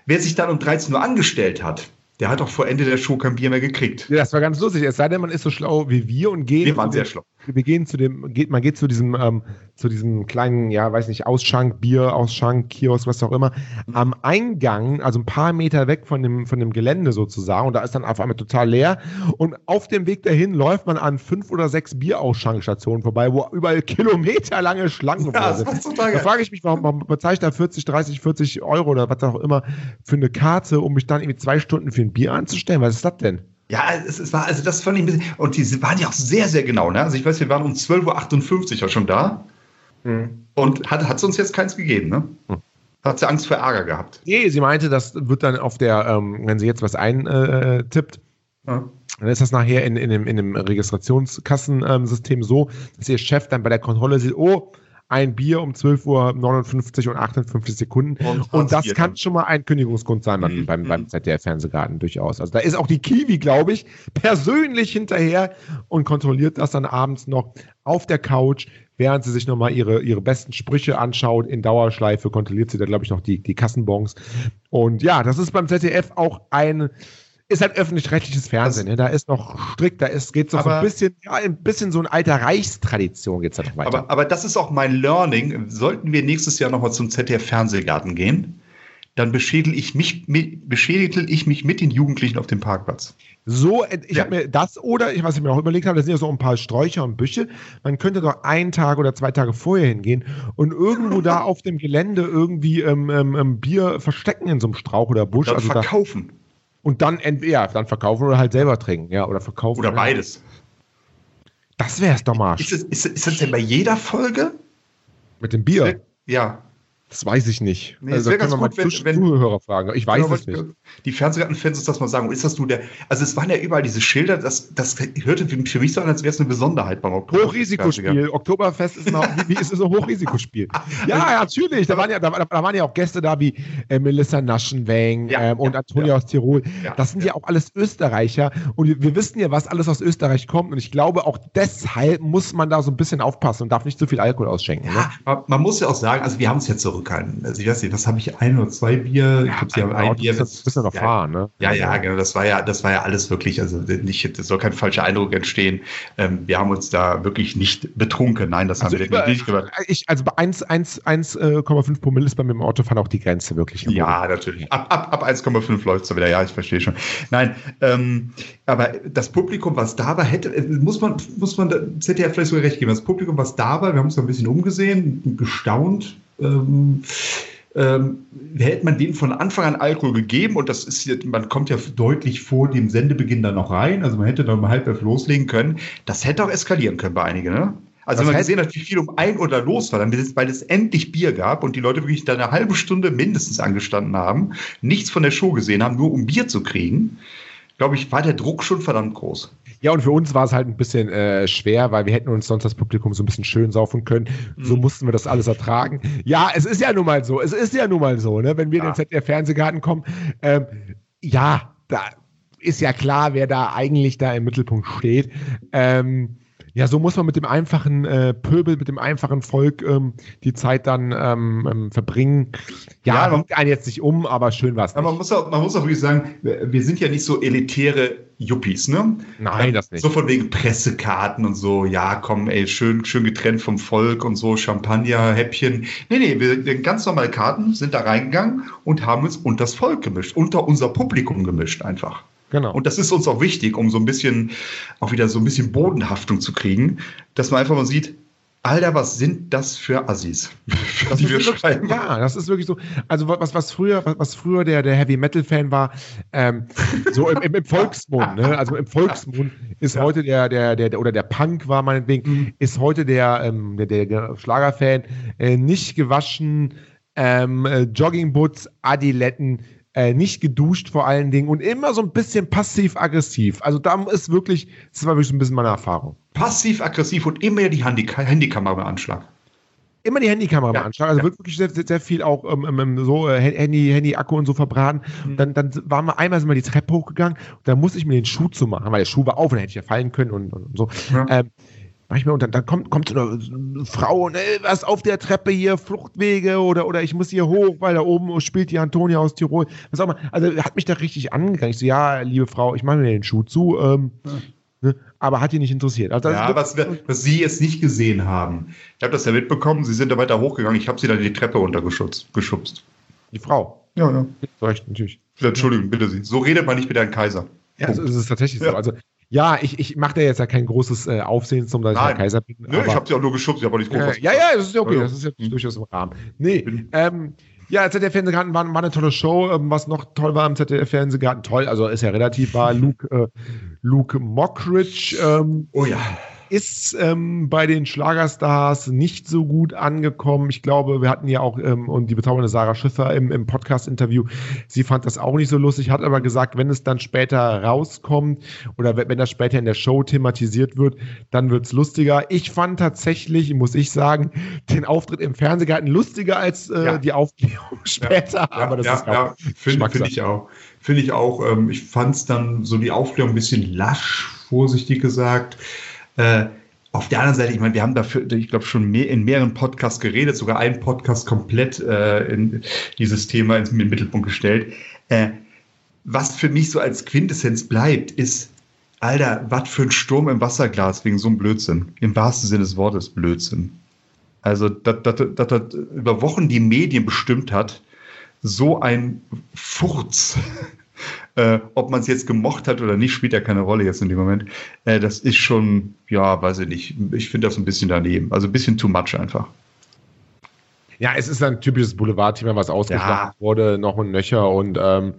wer sich dann um 13 Uhr angestellt hat, der hat doch vor Ende der Show kein Bier mehr gekriegt. Ja, das war ganz lustig. Es sei denn, man ist so schlau wie wir und geht. Wir waren sehr schlau. Wir gehen zu dem, geht, man geht zu diesem, ähm, zu diesem kleinen, ja, weiß nicht, Ausschank, Bier, Ausschank, Kiosk, was auch immer, am Eingang, also ein paar Meter weg von dem, von dem Gelände sozusagen, und da ist dann auf einmal total leer. Und auf dem Weg dahin läuft man an fünf oder sechs Bierausschankstationen vorbei, wo überall kilometerlange Schlangen Ja, sind. Da frage ich mich, warum, bezahle ich da 40, 30, 40 Euro oder was auch immer für eine Karte, um mich dann irgendwie zwei Stunden für ein Bier anzustellen? Was ist das denn? Ja, es, es war, also das fand ich ein bisschen, und die waren ja auch sehr, sehr genau, ne? Also ich weiß, wir waren um 12.58 Uhr ja schon da und hat es uns jetzt keins gegeben, ne? Hm. Hat sie Angst vor Ärger gehabt. Nee, sie meinte, das wird dann auf der, ähm, wenn sie jetzt was eintippt, Ja. dann ist das nachher in, in dem, in dem Registrationskassensystem so, dass ihr Chef dann bei der Kontrolle sieht, oh, ein Bier um 12.59 Uhr und 58 Sekunden. Und Und, das kann schon mal ein Kündigungsgrund sein beim, Mhm. beim, beim ZDF-Fernsehgarten durchaus. Also da ist auch die Kiwi, glaube ich, persönlich hinterher und kontrolliert das dann abends noch auf der Couch, während sie sich nochmal ihre, ihre besten Sprüche anschaut in Dauerschleife, kontrolliert sie da, glaube ich, noch die, die Kassenbons. Und ja, das ist beim ZDF auch ein, ist halt öffentlich-rechtliches Fernsehen. Ne? Da ist noch strikt, da ist, geht so ein bisschen, ja, ein bisschen so ein alter Reichstradition geht's da noch weiter. Aber, aber das ist auch mein Learning. Sollten wir nächstes Jahr nochmal zum ZDF-Fernsehgarten gehen, dann beschädel ich mich, mit, beschädigel ich mich mit den Jugendlichen auf dem Parkplatz. So, äh, ich Ja. habe mir das oder, ich, was ich mir auch überlegt habe, das sind ja so ein paar Sträucher und Büsche. Man könnte doch einen Tag oder zwei Tage vorher hingehen und irgendwo da auf dem Gelände irgendwie ähm, ähm, ähm, Bier verstecken in so einem Strauch oder Busch. Dann Also da, verkaufen. Und dann entweder dann verkaufen oder halt selber trinken. Ja, oder verkaufen. Oder beides. Das wär's doch mal. Ist ist, ist das denn bei jeder Folge? Mit dem Bier. Ja. Das weiß ich nicht. Nee, es also wär können wir ganz mal gut, wenn- wenn- Zuhörer fragen. Ich weiß Genau, es nicht. Die Fernsehgarten-Fans uns das mal sagen. Ist das nur der. Also, es waren ja überall diese Schilder. Das, das hörte für mich so an, als wäre es eine Besonderheit beim Oktober. Hochrisikospiel. Oktoberfest ist, noch, wie, ist es ein Hochrisikospiel? Ja, natürlich. Da waren ja, da, da waren ja auch Gäste da wie äh, Melissa Naschenweng Ja, ähm, und ja, Antonia ja. aus Tirol. Das sind ja. auch alles Österreicher. Und wir, wir wissen ja, was alles aus Österreich kommt. Und ich glaube, auch deshalb muss man da so ein bisschen aufpassen und darf nicht zu viel Alkohol ausschenken. Ne? Man, man muss ja auch sagen, also wir haben uns ja zurückgehalten. Also ich weiß nicht, was habe ich, ein oder zwei Bier? ich glaube, sie haben ein Bier. müssen, müssen wir noch ja, fahren, ne? Ja, ja, genau. Das war ja, das war ja alles wirklich, also nicht, es soll kein falscher Eindruck entstehen. Ähm, wir haben uns da wirklich nicht betrunken. Nein, das Also, haben wir über, nicht gemacht. ich, also bei 1, 1, 1,5 Promille ist bei mir im Autofahren auch die Grenze wirklich. Ja, natürlich. Ab, ab, ab 1,5 läuft es wieder. Ja, ich verstehe schon. Nein, ähm, aber das Publikum, was da war, hätte, äh, muss man, muss man der ZDF vielleicht sogar recht geben. Das Publikum, was da war, wir haben uns da ein bisschen umgesehen, gestaunt. Ähm, ähm, hätte man denen von Anfang an Alkohol gegeben und das ist hier, man kommt ja deutlich vor dem Sendebeginn da noch rein, also man hätte da um halb elf loslegen können. Das hätte auch eskalieren können bei einigen, ne? Also Das wenn man gesehen hat, wie viel um ein Uhr da los war, dann, weil es endlich Bier gab und die Leute wirklich da eine halbe Stunde mindestens angestanden haben, nichts von der Show gesehen haben, nur um Bier zu kriegen, glaube ich, war der Druck schon verdammt groß. Ja, und für uns war es halt ein bisschen äh, schwer, weil wir hätten uns sonst das Publikum so ein bisschen schön saufen können. So Mhm. mussten wir das alles ertragen. Ja, es ist ja nun mal so. Es ist ja nun mal so, ne? Wenn wir Ja. in den ZDF-Fernsehgarten kommen. Ähm, ja, da ist ja klar, wer da eigentlich da im Mittelpunkt steht. Ähm, ja, so muss man mit dem einfachen äh, Pöbel, mit dem einfachen Volk ähm, die Zeit dann ähm, ähm, verbringen. Ja, Ja, man- bringt einen jetzt nicht um, aber schön war es Aber man muss, auch, man muss auch wirklich sagen, wir sind ja nicht so elitäre Yuppies, ne? Nein, das nicht. So von wegen Pressekarten und so, ja, komm, ey, schön, schön getrennt vom Volk und so, Champagner, Häppchen. Nee, nee, wir wir ganz normale Karten sind da reingegangen und haben uns unter das Volk gemischt, unter unser Publikum gemischt einfach. Genau. Und das ist uns auch wichtig, um so ein bisschen, auch wieder so ein bisschen Bodenhaftung zu kriegen, dass man einfach mal sieht, Alter, was sind das für Assis, Das die wir schreiben? Ja, das ist wirklich so. Also was, was früher, was, was früher der, der Heavy Metal Fan war, ähm, so im, im, im Volksmund, ne? Also im Volksmund ist Ja. heute der, der, der, der, oder der Punk war meinetwegen, Mhm. ist heute der, ähm, der, der Schlagerfan, äh, nicht gewaschen, ähm, äh, Joggingboots, Adiletten, äh, nicht geduscht vor allen Dingen und immer so ein bisschen passiv-aggressiv. Also da ist wirklich, das war wirklich so ein bisschen meine Erfahrung. Passiv-aggressiv und immer die Handy Handykamera im Anschlag. immer die Handykamera Ja, anschauen. Also ja. wird wirklich sehr, sehr, sehr viel auch ähm, ähm, so äh, Handy, Handy, Akku und so verbraten. Mhm. Dann, dann waren wir einmal sind wir die Treppe hochgegangen und dann musste ich mir den Schuh zu machen, weil der Schuh war auf und dann hätte ich ja fallen können und, und so. Ja. Ähm, manchmal, und dann, dann kommt, kommt so eine Frau und ey, was auf der Treppe hier, Fluchtwege oder, oder ich muss hier hoch, weil da oben spielt die Antonia aus Tirol. Was auch immer. Also hat mich da richtig angegangen. Ich so, ja, liebe Frau, ich mache mir den Schuh zu. Ähm, ja. ne, aber hat die nicht interessiert. Also, ja, was, was Sie jetzt nicht gesehen haben. Ich habe das ja mitbekommen, Sie sind da weiter hochgegangen. Ich habe Sie dann die Treppe runtergeschubst. Die Frau? Ja, ja. Recht, natürlich. Entschuldigung, bitte Sie. So redet man nicht mit Herrn Kaiser. Ja, also, es ist tatsächlich ja. so. Also ja, ich, ich mache da jetzt ja kein großes äh, Aufsehen zum, Nein. Kaiser bin. Nö, aber, ich habe sie auch nur geschubst, ich habe nicht groß äh, Ja, ja, das ist ja okay, das ist ja mhm. durchaus im Rahmen. Nee, ähm, ja, ZDF-Fernsehgarten war, war, eine tolle Show. Ähm, was noch toll war im ZDF-Fernsehgarten, toll, also ist ja relativ, war Luke, äh, Luke Mockridge. Ähm, oh ja ist ähm, bei den Schlagerstars nicht so gut angekommen. Ich glaube, wir hatten ja auch ähm, und die bezaubernde Sarah Schiffer im, im Podcast-Interview. Sie fand das auch nicht so lustig, hat aber gesagt, wenn es dann später rauskommt oder wenn das später in der Show thematisiert wird, dann wird es lustiger. Ich fand tatsächlich, muss ich sagen, den Auftritt im Fernsehgarten lustiger als äh, ja. die Aufklärung später. Ja, aber das ja, ist ja, finde find ich auch. Finde ich auch. Ähm, ich fand es dann so die Aufklärung ein bisschen lasch, vorsichtig gesagt. Äh, auf der anderen Seite, ich meine, wir haben dafür, ich glaube, schon mehr, in mehreren Podcasts geredet, sogar einen Podcast komplett äh, in dieses Thema in den Mittelpunkt gestellt. Äh, was für mich so als Quintessenz bleibt, ist, Alter, was für ein Sturm im Wasserglas wegen so einem Blödsinn. Im wahrsten Sinne des Wortes Blödsinn. Also, dass das über Wochen die Medien bestimmt hat, so ein Furz äh, ob man es jetzt gemocht hat oder nicht, spielt ja keine Rolle jetzt in dem Moment. Äh, das ist schon, ja, weiß ich nicht. Ich finde das ein bisschen daneben. Also ein bisschen too much einfach. Ja, es ist ein typisches Boulevardthema, was ausgeschlachtet ja. wurde, noch ein Nöcher und ähm,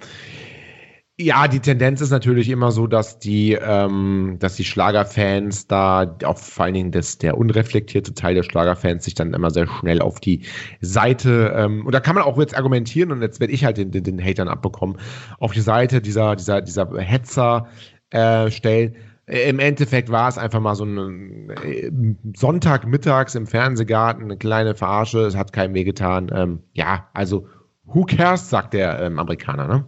ja, die Tendenz ist natürlich immer so, dass die, ähm, dass die Schlagerfans da, auch vor allen Dingen das, der unreflektierte Teil der Schlagerfans sich dann immer sehr schnell auf die Seite, ähm, und da kann man auch jetzt argumentieren, und jetzt werde ich halt den, den, den Hatern abbekommen, auf die Seite dieser, dieser, dieser Hetzer äh, stellen. Im Endeffekt war es einfach mal so ein äh, Sonntagmittags im Fernsehgarten, eine kleine Verarsche, es hat keinem wehgetan. Ähm, ja, also who cares, sagt der ähm, Amerikaner, ne?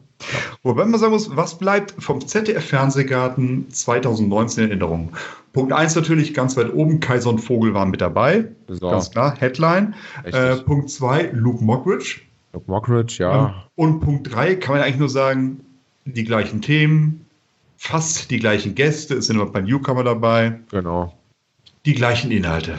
Wobei man sagen muss, was bleibt vom ZDF-Fernsehgarten 2019 in Erinnerung? Punkt 1 natürlich ganz weit oben, Kaiser und Vogel waren mit dabei. So. Ganz klar, Headline. Äh, Punkt 2, Luke Mockridge. Luke Mockridge, ja. Ähm, und Punkt 3 kann man eigentlich nur sagen, die gleichen Themen, fast die gleichen Gäste, es sind immer ein paar Newcomer dabei. Genau. Die gleichen Inhalte.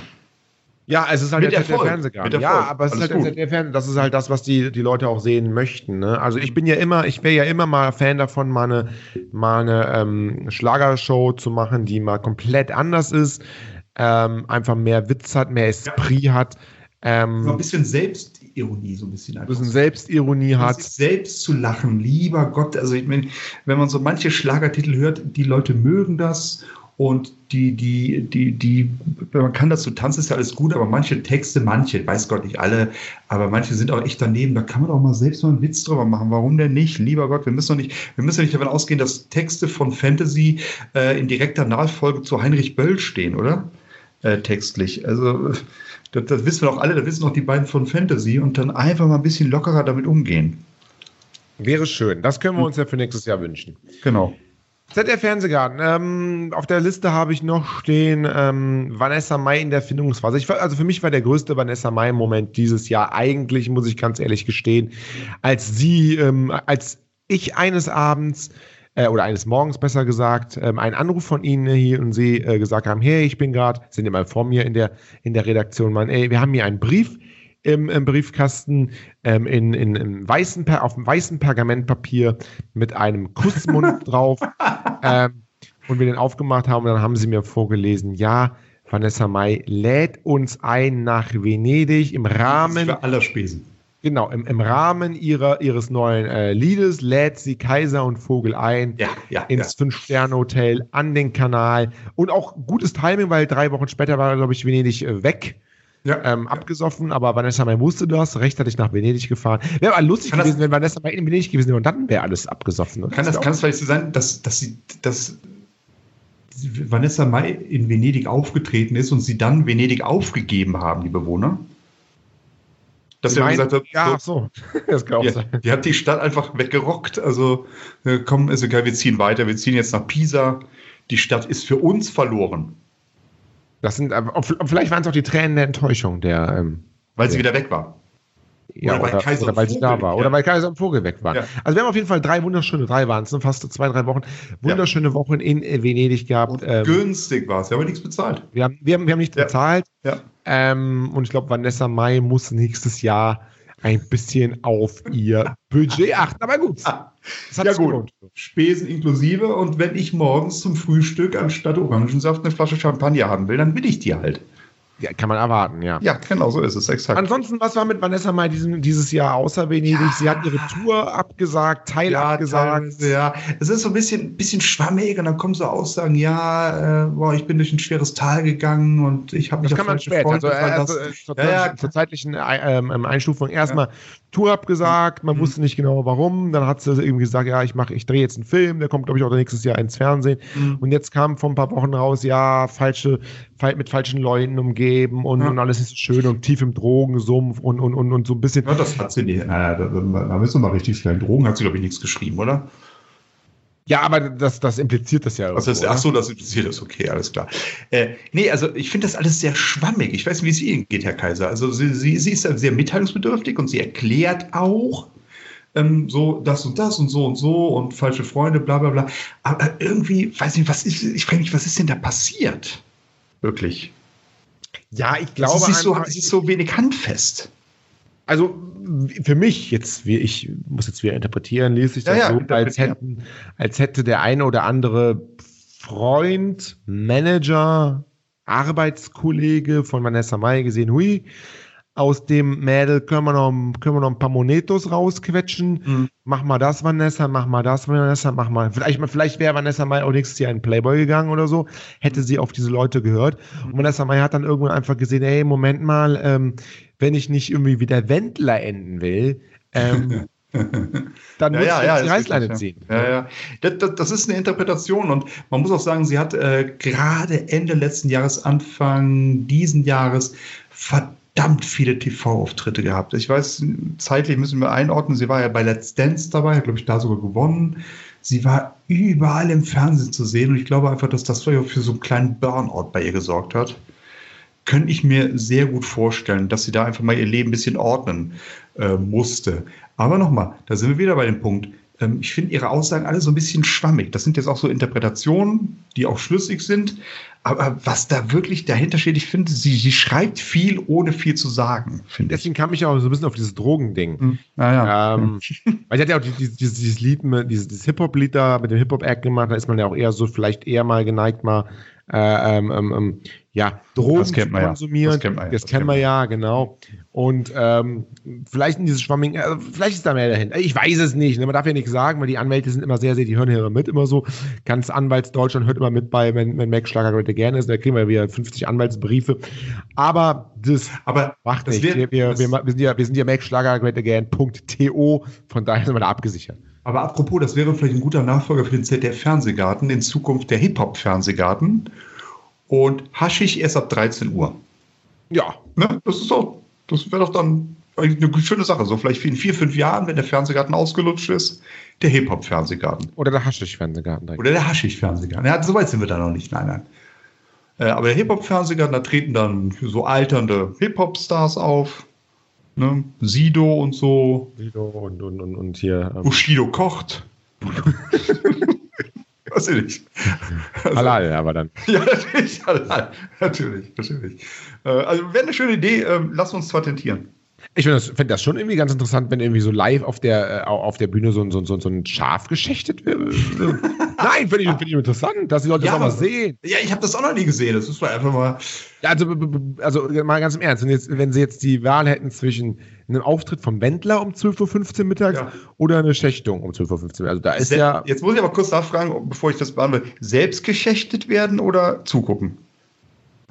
Ja, es ist halt mit der Fernsehgarten. Ja, aber es Alles ist halt der Fernsehgarten. Das ist halt das, was die, die Leute auch sehen möchten. Ne? Also ich bin ja immer, ich wäre ja immer mal Fan davon, mal eine, mal eine ähm, Schlagershow zu machen, die mal komplett anders ist, ähm, einfach mehr Witz hat, mehr Esprit ja. hat. Ähm, so ein bisschen Selbstironie, so ein bisschen einfach. Ein bisschen Selbstironie hat. Selbst zu lachen, lieber Gott. Also ich meine, wenn man so manche Schlagertitel hört, die Leute mögen das und die, die, die, die, man kann dazu tanzen, ist ja alles gut, aber manche Texte, manche, weiß Gott nicht alle, aber manche sind auch echt daneben. Da kann man auch mal selbst mal einen Witz drüber machen. Warum denn nicht? Lieber Gott, wir müssen doch nicht, wir müssen nicht davon ausgehen, dass Texte von Fantasy äh, in direkter Nachfolge zu Heinrich Böll stehen, oder? Äh, textlich. Also, das, das wissen wir doch alle, das wissen doch die beiden von Fantasy und dann einfach mal ein bisschen lockerer damit umgehen. Wäre schön. Das können wir uns ja für nächstes Jahr wünschen. Genau. ZDF Fernsehgarten. Ähm, auf der Liste habe ich noch stehen ähm, Vanessa Mai in der Findungsphase. Ich, also für mich war der größte Vanessa Mai-Moment dieses Jahr eigentlich, muss ich ganz ehrlich gestehen, als sie, ähm, als ich eines Abends äh, oder eines Morgens besser gesagt, ähm, einen Anruf von Ihnen hier und Sie äh, gesagt haben, hey, ich bin gerade, sind immer vor mir in der, in der Redaktion, Mann, ey, wir haben hier einen Brief im, im Briefkasten ähm, in, in, in weißen, auf dem weißen Pergamentpapier mit einem Kussmund drauf. Ähm, und wir den aufgemacht haben, und dann haben sie mir vorgelesen, ja, Vanessa Mai lädt uns ein nach Venedig im Rahmen. Für aller Spesen. Genau, im, im Rahmen ihrer, ihres neuen äh, Liedes lädt sie Kaiser und Vogel ein ja, ja, ins ja. Fünf-Sterne-Hotel an den Kanal. Und auch gutes Timing, weil drei Wochen später war, glaube ich, Venedig äh, weg ja. ähm, abgesoffen, aber Vanessa Mai wusste das, rechtzeitig nach Venedig gefahren. Wäre aber lustig kann gewesen, das, wenn Vanessa Mai in Venedig gewesen wäre und dann wäre alles abgesoffen. Kann das, kann das vielleicht so sein, dass, dass sie, dass Vanessa Mai in Venedig aufgetreten ist und sie dann Venedig aufgegeben haben, die Bewohner? Dass er gesagt hat, ja, so, das kann auch die, sein. Die hat die Stadt einfach weggerockt. Also, äh, komm, ist egal, wir ziehen weiter, wir ziehen jetzt nach Pisa. Die Stadt ist für uns verloren. Das sind, vielleicht waren es auch die Tränen der Enttäuschung, der. Ähm, weil sie wieder weg war. Ja, oder, oder, Kaiser oder weil sie da war. Ja. Oder weil Kaiser und Vogel weg war. Ja. Also wir haben auf jeden Fall drei wunderschöne, drei waren es, ne? fast zwei, drei Wochen, wunderschöne ja. Wochen in Venedig gehabt. Ähm, günstig war es, wir haben nichts bezahlt. Wir haben, wir haben, wir haben nichts bezahlt. Ähm, und ich glaube, Vanessa Mai muss nächstes Jahr ein bisschen auf ihr Budget achten. Aber gut. ja, gut. Gelohnt. Spesen inklusive. Und wenn ich morgens zum Frühstück anstatt Orangensaft eine Flasche Champagner haben will, dann will ich die halt. Ja, kann man erwarten, ja. Ja, genau so ist es, exakt. Ansonsten, was war mit Vanessa Mai diesem, dieses Jahr außer Venedig? Ja. Sie hat ihre Tour abgesagt, Teil ja, abgesagt. Teilweise, ja, es ist so ein bisschen, bisschen schwammig und dann kommen so Aussagen, ja, äh, boah, ich bin durch ein schweres Tal gegangen und ich habe mich Das kann man später, also, äh, also, äh, zur, ja, ja. zur zeitlichen äh, ähm, Einstufung erstmal Tour abgesagt, man mhm. wusste nicht genau warum, dann hat sie irgendwie gesagt, ja, ich mache, ich drehe jetzt einen Film, der kommt, glaube ich, auch nächstes Jahr ins Fernsehen mhm. und jetzt kam vor ein paar Wochen raus, ja, falsche, mit falschen Leuten umgeben und, ja. und alles ist schön und tief im Drogensumpf und, und, und, und so ein bisschen. Ja, das hat sie nicht. Naja, da, da müssen wir mal richtig viel. Drogen hat sie, glaube ich, nichts geschrieben, oder? Ja, aber das, das impliziert das ja. Irgendwo, also ach so, das impliziert das, okay, alles klar. Äh, nee, also ich finde das alles sehr schwammig. Ich weiß nicht, wie es Ihnen geht, Herr Kaiser. Also sie, sie, sie ist sehr mitteilungsbedürftig und sie erklärt auch, ähm, so das und das und so und so und falsche Freunde, bla bla bla. Aber irgendwie, weiß nicht, was ist, ich frage mich, was ist denn da passiert? Wirklich. Ja, ich glaube. Es ist, so, es ist so wenig handfest. Also für mich jetzt, wie ich muss jetzt wieder interpretieren, lese ich das ja, so, als, hätten, als hätte der eine oder andere Freund, Manager, Arbeitskollege von Vanessa Mai gesehen, hui, aus dem Mädel können wir noch, können wir noch ein paar Monetos rausquetschen. Mhm. Mach mal das, Vanessa, mach mal das, Vanessa, mach mal. Vielleicht, vielleicht wäre Vanessa Mai auch nächstes Jahr in Playboy gegangen oder so, hätte sie auf diese Leute gehört. Und Vanessa Mai hat dann irgendwann einfach gesehen, ey, Moment mal, ähm, wenn ich nicht irgendwie wie der Wendler enden will, ähm, dann muss ja, ja, ich die Reißleine ziehen. Ja, ja. Das, das, das, ist eine Interpretation und man muss auch sagen, sie hat äh, gerade Ende letzten Jahres, Anfang diesen Jahres verdammt verdammt viele TV-Auftritte gehabt. Ich weiß, zeitlich müssen wir einordnen, sie war ja bei Let's Dance dabei, hat, glaube ich, da sogar gewonnen. Sie war überall im Fernsehen zu sehen und ich glaube einfach, dass das für so einen kleinen Burnout bei ihr gesorgt hat. Könnte ich mir sehr gut vorstellen, dass sie da einfach mal ihr Leben ein bisschen ordnen äh, musste. Aber nochmal, da sind wir wieder bei dem Punkt. Ähm, ich finde ihre Aussagen alle so ein bisschen schwammig. Das sind jetzt auch so Interpretationen, die auch schlüssig sind. Aber was da wirklich dahinter steht, ich finde, sie, sie schreibt viel, ohne viel zu sagen, Deswegen kam ich auch so ein bisschen auf dieses Drogending. Mhm. Ah, ja. ähm, weil sie hat ja auch dieses, dieses Lied, dieses, dieses Hip-Hop-Lied da mit dem Hip-Hop-Act gemacht, da ist man ja auch eher so vielleicht eher mal geneigt, mal äh, ähm, ähm, ähm ja, Drogen zu konsumieren. Ja. Das kennt man ja, das das kennt man ja genau. Und ähm, vielleicht in dieses Schwamming, äh, vielleicht ist da mehr dahinter. Ich weiß es nicht. Ne? Man darf ja nichts sagen, weil die Anwälte sind immer sehr, sehr, die hören hier mit, immer so. Ganz Anwaltsdeutschland hört immer mit bei, wenn, wenn Max Schlager heute gerne ist, da kriegen wir wieder 50 Anwaltsbriefe. Aber das Aber macht das nicht. Wird, wir, wir, wir, wir, sind ja, wir sind ja Max Schlager again.to, von daher sind wir da abgesichert. Aber apropos, das wäre vielleicht ein guter Nachfolger für den ZDF-Fernsehgarten, in Zukunft der Hip-Hop-Fernsehgarten und Haschisch erst ab 13 Uhr. Ja, ne? das ist so. Das wäre doch dann eine schöne Sache. So vielleicht in vier, fünf Jahren, wenn der Fernsehgarten ausgelutscht ist, der Hip-Hop-Fernsehgarten. Oder der Haschisch-Fernsehgarten. Oder der Haschisch-Fernsehgarten. Ja, so weit sind wir da noch nicht. Nein, nein. Äh, aber der Hip-Hop-Fernsehgarten, da treten dann so alternde Hip-Hop-Stars auf. Ne? Sido und so. Sido und, und, und, und hier. Ähm Bushido kocht. Weiß ich nicht. Also, halal, aber dann. Ja, natürlich, halal. Natürlich, natürlich. Äh, also wäre eine schöne Idee, ähm, lass uns patentieren. Ich finde das, find das schon irgendwie ganz interessant, wenn irgendwie so live auf der, äh, auf der Bühne so, so, so, so ein Schaf geschächtet wird. Nein, finde ich, find ich interessant, dass die Leute ja, das auch mal sehen. Ja, ich habe das auch noch nie gesehen. Das ist einfach mal. Ja, also, also mal ganz im Ernst, wenn, jetzt, wenn sie jetzt die Wahl hätten zwischen einem Auftritt vom Wendler um 12.15 Uhr mittags ja. oder eine Schächtung um 12.15 Uhr. Also da ist Se ja. Jetzt muss ich aber kurz nachfragen, bevor ich das beantworte. Selbst geschächtet werden oder zugucken?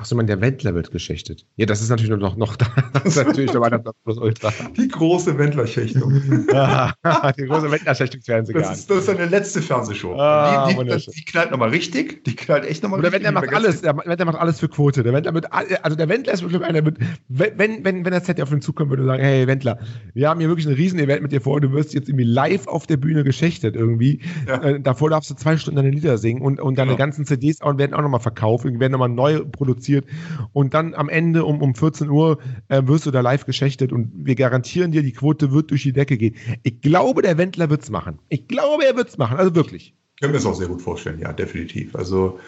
Achso, man, der Wendler wird geschächtet. Ja, das ist natürlich noch, noch das ist natürlich noch weiter plus Ultra. Die große Wendler-Schächtung. die große Wendler-Schächtungsfernsehgarten. Das ist, das ist seine letzte Fernsehshow. Ah, die, die, die, knallt nochmal richtig. Die knallt echt nochmal richtig. Der Wendler macht alles. Der Wendler macht alles für Quote. Der Wendler mit, also der Wendler ist wirklich einer mit, wenn, wenn, wenn der Z auf ihn zukommen würde und sagen, hey Wendler, wir haben hier wirklich ein Riesen-Event mit dir vor, du wirst jetzt irgendwie live auf der Bühne geschächtet irgendwie. Ja. Äh, davor darfst du zwei Stunden deine Lieder singen und, und deine ja. ganzen CDs auch, werden auch nochmal verkauft, werden nochmal neu produziert produziert und dann am Ende um, um 14 Uhr äh, wirst du da live geschächtet und wir garantieren dir, die Quote wird durch die Decke gehen. Ich glaube, der Wendler wird es machen. Ich glaube, er wird es machen, also wirklich. Ich kann mir das auch sehr gut vorstellen, ja, definitiv. Also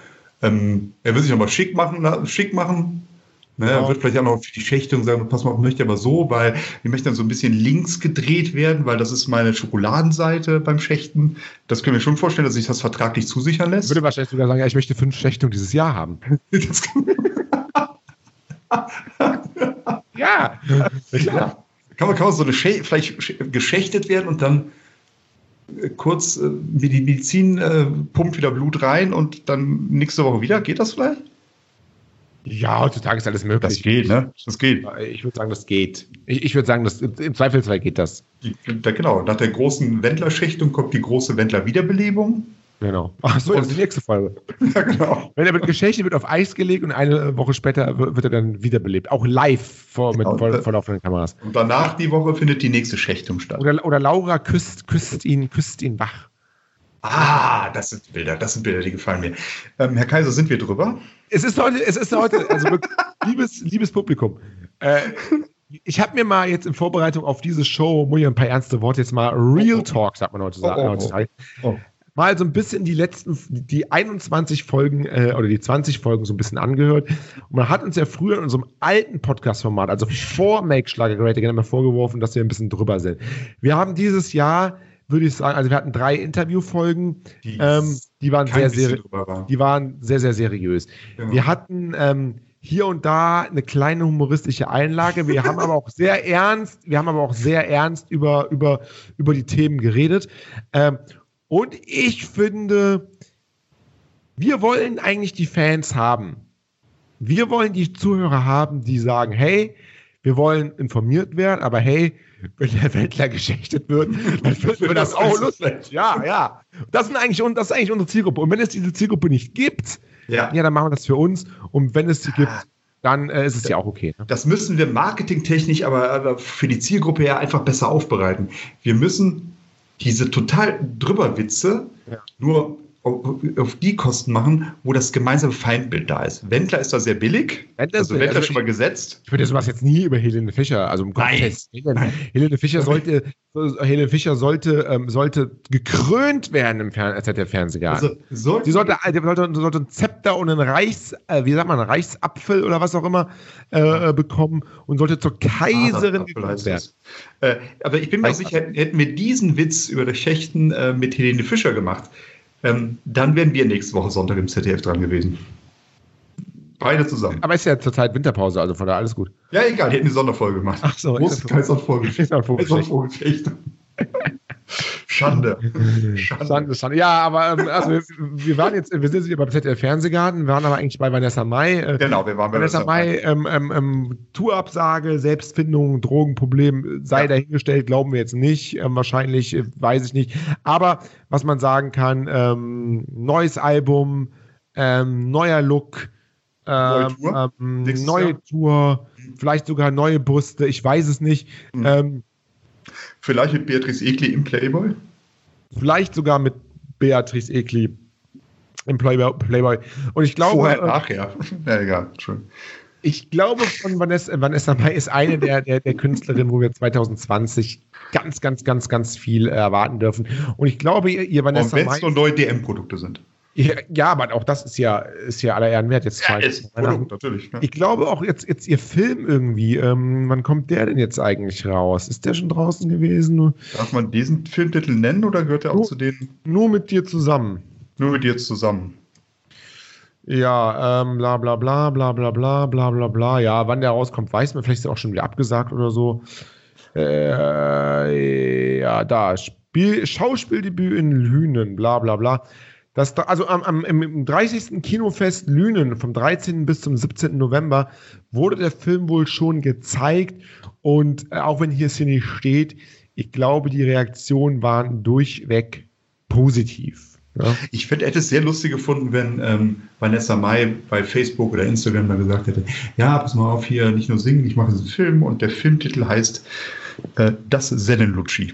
ähm, er will sich nochmal schick machen, schick machen Ne, genau. Er wird vielleicht auch noch für die Schächtung sagen, pass mal, ich möchte aber so, weil ich möchte dann so ein bisschen links gedreht werden, weil das ist meine Schokoladenseite beim Schächten. Das können wir schon vorstellen, dass sich das vertraglich zusichern lässt. Ich würde wahrscheinlich sogar sagen, ja, ich möchte fünf Schächtungen dieses Jahr haben. ja. ja. Kann man, kann man so eine Schä vielleicht geschächtet werden und dann äh, kurz äh, die Medizin äh, pumpt wieder Blut rein und dann nächste Woche wieder? Geht das vielleicht? Ja, heutzutage ist alles möglich. Das geht, ne? Das geht. Ich würde sagen, das geht. Ich, ich würde sagen, das, im Zweifelsfall geht das. Genau. Nach der großen Wendlerschichtung kommt die große Wendler-Wiederbelebung. Genau. Ach so, das ist die nächste Folge. ja, genau. Wenn er mit Geschichte wird auf Eis gelegt und eine Woche später wird er dann wiederbelebt. Auch live vor, genau. mit voll, vorlaufenden Kameras. Und danach die Woche findet die nächste Schächtung statt. Oder, oder Laura küsst, küsst, ihn, küsst ihn wach. Ah, das sind Bilder, das sind Bilder, die gefallen mir. Ähm, Herr Kaiser, sind wir drüber? Es ist heute, es ist heute, also liebes, liebes Publikum. Äh, ich habe mir mal jetzt in Vorbereitung auf diese Show, muss ich ein paar ernste Worte jetzt mal Real oh, oh. Talk, sagt man heutzutage, oh, oh, oh, oh. mal so ein bisschen die letzten, die 21 Folgen äh, oder die 20 Folgen so ein bisschen angehört. Und man hat uns ja früher in unserem alten Podcast-Format, also vor Make Schlager Great Again, immer vorgeworfen, dass wir ein bisschen drüber sind. Wir haben dieses Jahr würde ich sagen, also wir hatten drei Interviewfolgen, die, ähm, die waren sehr, sehr, war. die waren sehr, sehr seriös. Genau. Wir hatten ähm, hier und da eine kleine humoristische Einlage. Wir haben aber auch sehr ernst, wir haben aber auch sehr ernst über, über, über die Themen geredet. Ähm, und ich finde, wir wollen eigentlich die Fans haben. Wir wollen die Zuhörer haben, die sagen, hey, wir wollen informiert werden, aber hey, wenn der Wendler geschächtet wird, dann finden wir das auch lustig. Ja, ja. Das, sind eigentlich, das ist eigentlich unsere Zielgruppe. Und wenn es diese Zielgruppe nicht gibt, ja, ja dann machen wir das für uns. Und wenn es sie gibt, dann äh, ist es ja auch okay. Ne? Das müssen wir marketingtechnisch, aber, aber für die Zielgruppe ja einfach besser aufbereiten. Wir müssen diese total drüber Witze ja. nur auf die Kosten machen, wo das gemeinsame Feindbild da ist. Wendler ist da sehr billig. Wendler also Wendler also schon mal gesetzt. Ich würde sowas jetzt nie über Helene Fischer, also um Gottes Willen. Helene Fischer sollte, Helene Fischer sollte, ähm, sollte gekrönt werden im Fern der Fernsehgarten. Also, sollte, Sie sollte, sollte, sollte ein Zepter und ein Reichs, äh, wie sagt man, Reichsapfel oder was auch immer äh, äh bekommen und sollte zur Kaiserin gekrönt werden. Äh, aber ich bin mir sicher, hätten wir diesen Witz über das Schächten äh, mit Helene Fischer gemacht, ähm, dann wären wir nächste Woche Sonntag im ZDF dran gewesen. Beide zusammen. Aber ist ja zurzeit Winterpause, also von daher alles gut. Ja, egal, die hätten eine Sonderfolge gemacht. Ach so, Muss Kaiservogelgeschichte. Schande. Schande. Schande. Schande. Ja, aber ähm, also wir, waren jetzt, wir sind jetzt beim ZDF Fernsehgarten, wir waren aber eigentlich bei Vanessa Mai. Äh, genau, wir waren bei Vanessa, Mai. Ähm, ähm, ähm, Tourabsage, Selbstfindung, Drogenproblem sei ja. dahingestellt, glauben wir jetzt nicht. Ähm, wahrscheinlich, äh, weiß ich nicht. Aber was man sagen kann, ähm, neues Album, neuer Look, neue Tour, neue Tour vielleicht sogar neue Brüste, ich weiß es nicht. Mhm. Vielleicht mit Beatrice Egli im Playboy? Vielleicht sogar mit Beatrice Egli im Playboy. Und ich glaube. Vorher, nachher. ja, egal. Schön. Ich glaube, von Vanessa, Vanessa Mai ist eine der, der, der Künstlerinnen, wo wir 2020 ganz, ganz, ganz, ganz viel erwarten dürfen. Und ich glaube, ihr, ihr Vanessa Und wenn es nur neue DM-Produkte sind. Ja, aber auch das ist ja, ist ja aller Ehren wert. Jetzt ja, ist Produkt, natürlich. Ja. Ich glaube auch jetzt, jetzt ihr Film irgendwie, ähm, wann kommt der denn jetzt eigentlich raus? Ist der schon draußen gewesen? Darf man diesen Filmtitel nennen oder gehört er auch zu denen? Nur mit dir zusammen. Nur mit dir zusammen. Ja, ähm, bla bla bla bla bla bla bla bla bla. Ja, wann der rauskommt, weiß man. Vielleicht ist er auch schon wieder abgesagt oder so. Äh, ja, da. Spiel, Schauspieldebüt in Lünen, bla bla bla. Das, also am, am, im 30. Kinofest Lünen vom 13. bis zum 17. November wurde der Film wohl schon gezeigt. Und äh, auch wenn hier nicht steht, ich glaube, die Reaktionen waren durchweg positiv. Ja. Ich find, hätte es sehr lustig gefunden, wenn ähm, Vanessa Mai bei Facebook oder Instagram mal gesagt hätte, ja, pass mal auf hier, nicht nur singen, ich mache diesen Film und der Filmtitel heißt äh, Das Sennenlutschi.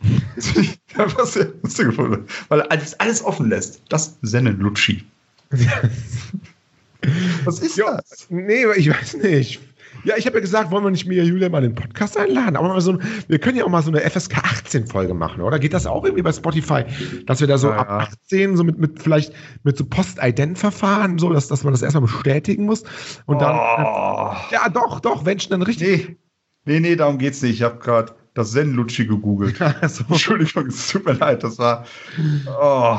was sehr lustig gefunden. Weil er alles, alles offen lässt. Das Sennenlutschi. Was ist ja, das? Nee, ich weiß nicht. Ja, ich habe ja gesagt, wollen wir nicht mir Julia mal den Podcast einladen? Aber mal so, wir können ja auch mal so eine FSK 18 Folge machen, oder? Geht das auch irgendwie bei Spotify, dass wir da so ja. ab 18 so mit, mit vielleicht mit so Post-Ident-Verfahren, so dass, dass man das erstmal bestätigen muss und oh. dann ja doch, doch, wenn dann richtig. Nee. Nee, nee, darum geht's nicht. Ich habe gerade das Zen-Lutschi gegoogelt. so. Entschuldigung, es tut mir leid, das war. Oh,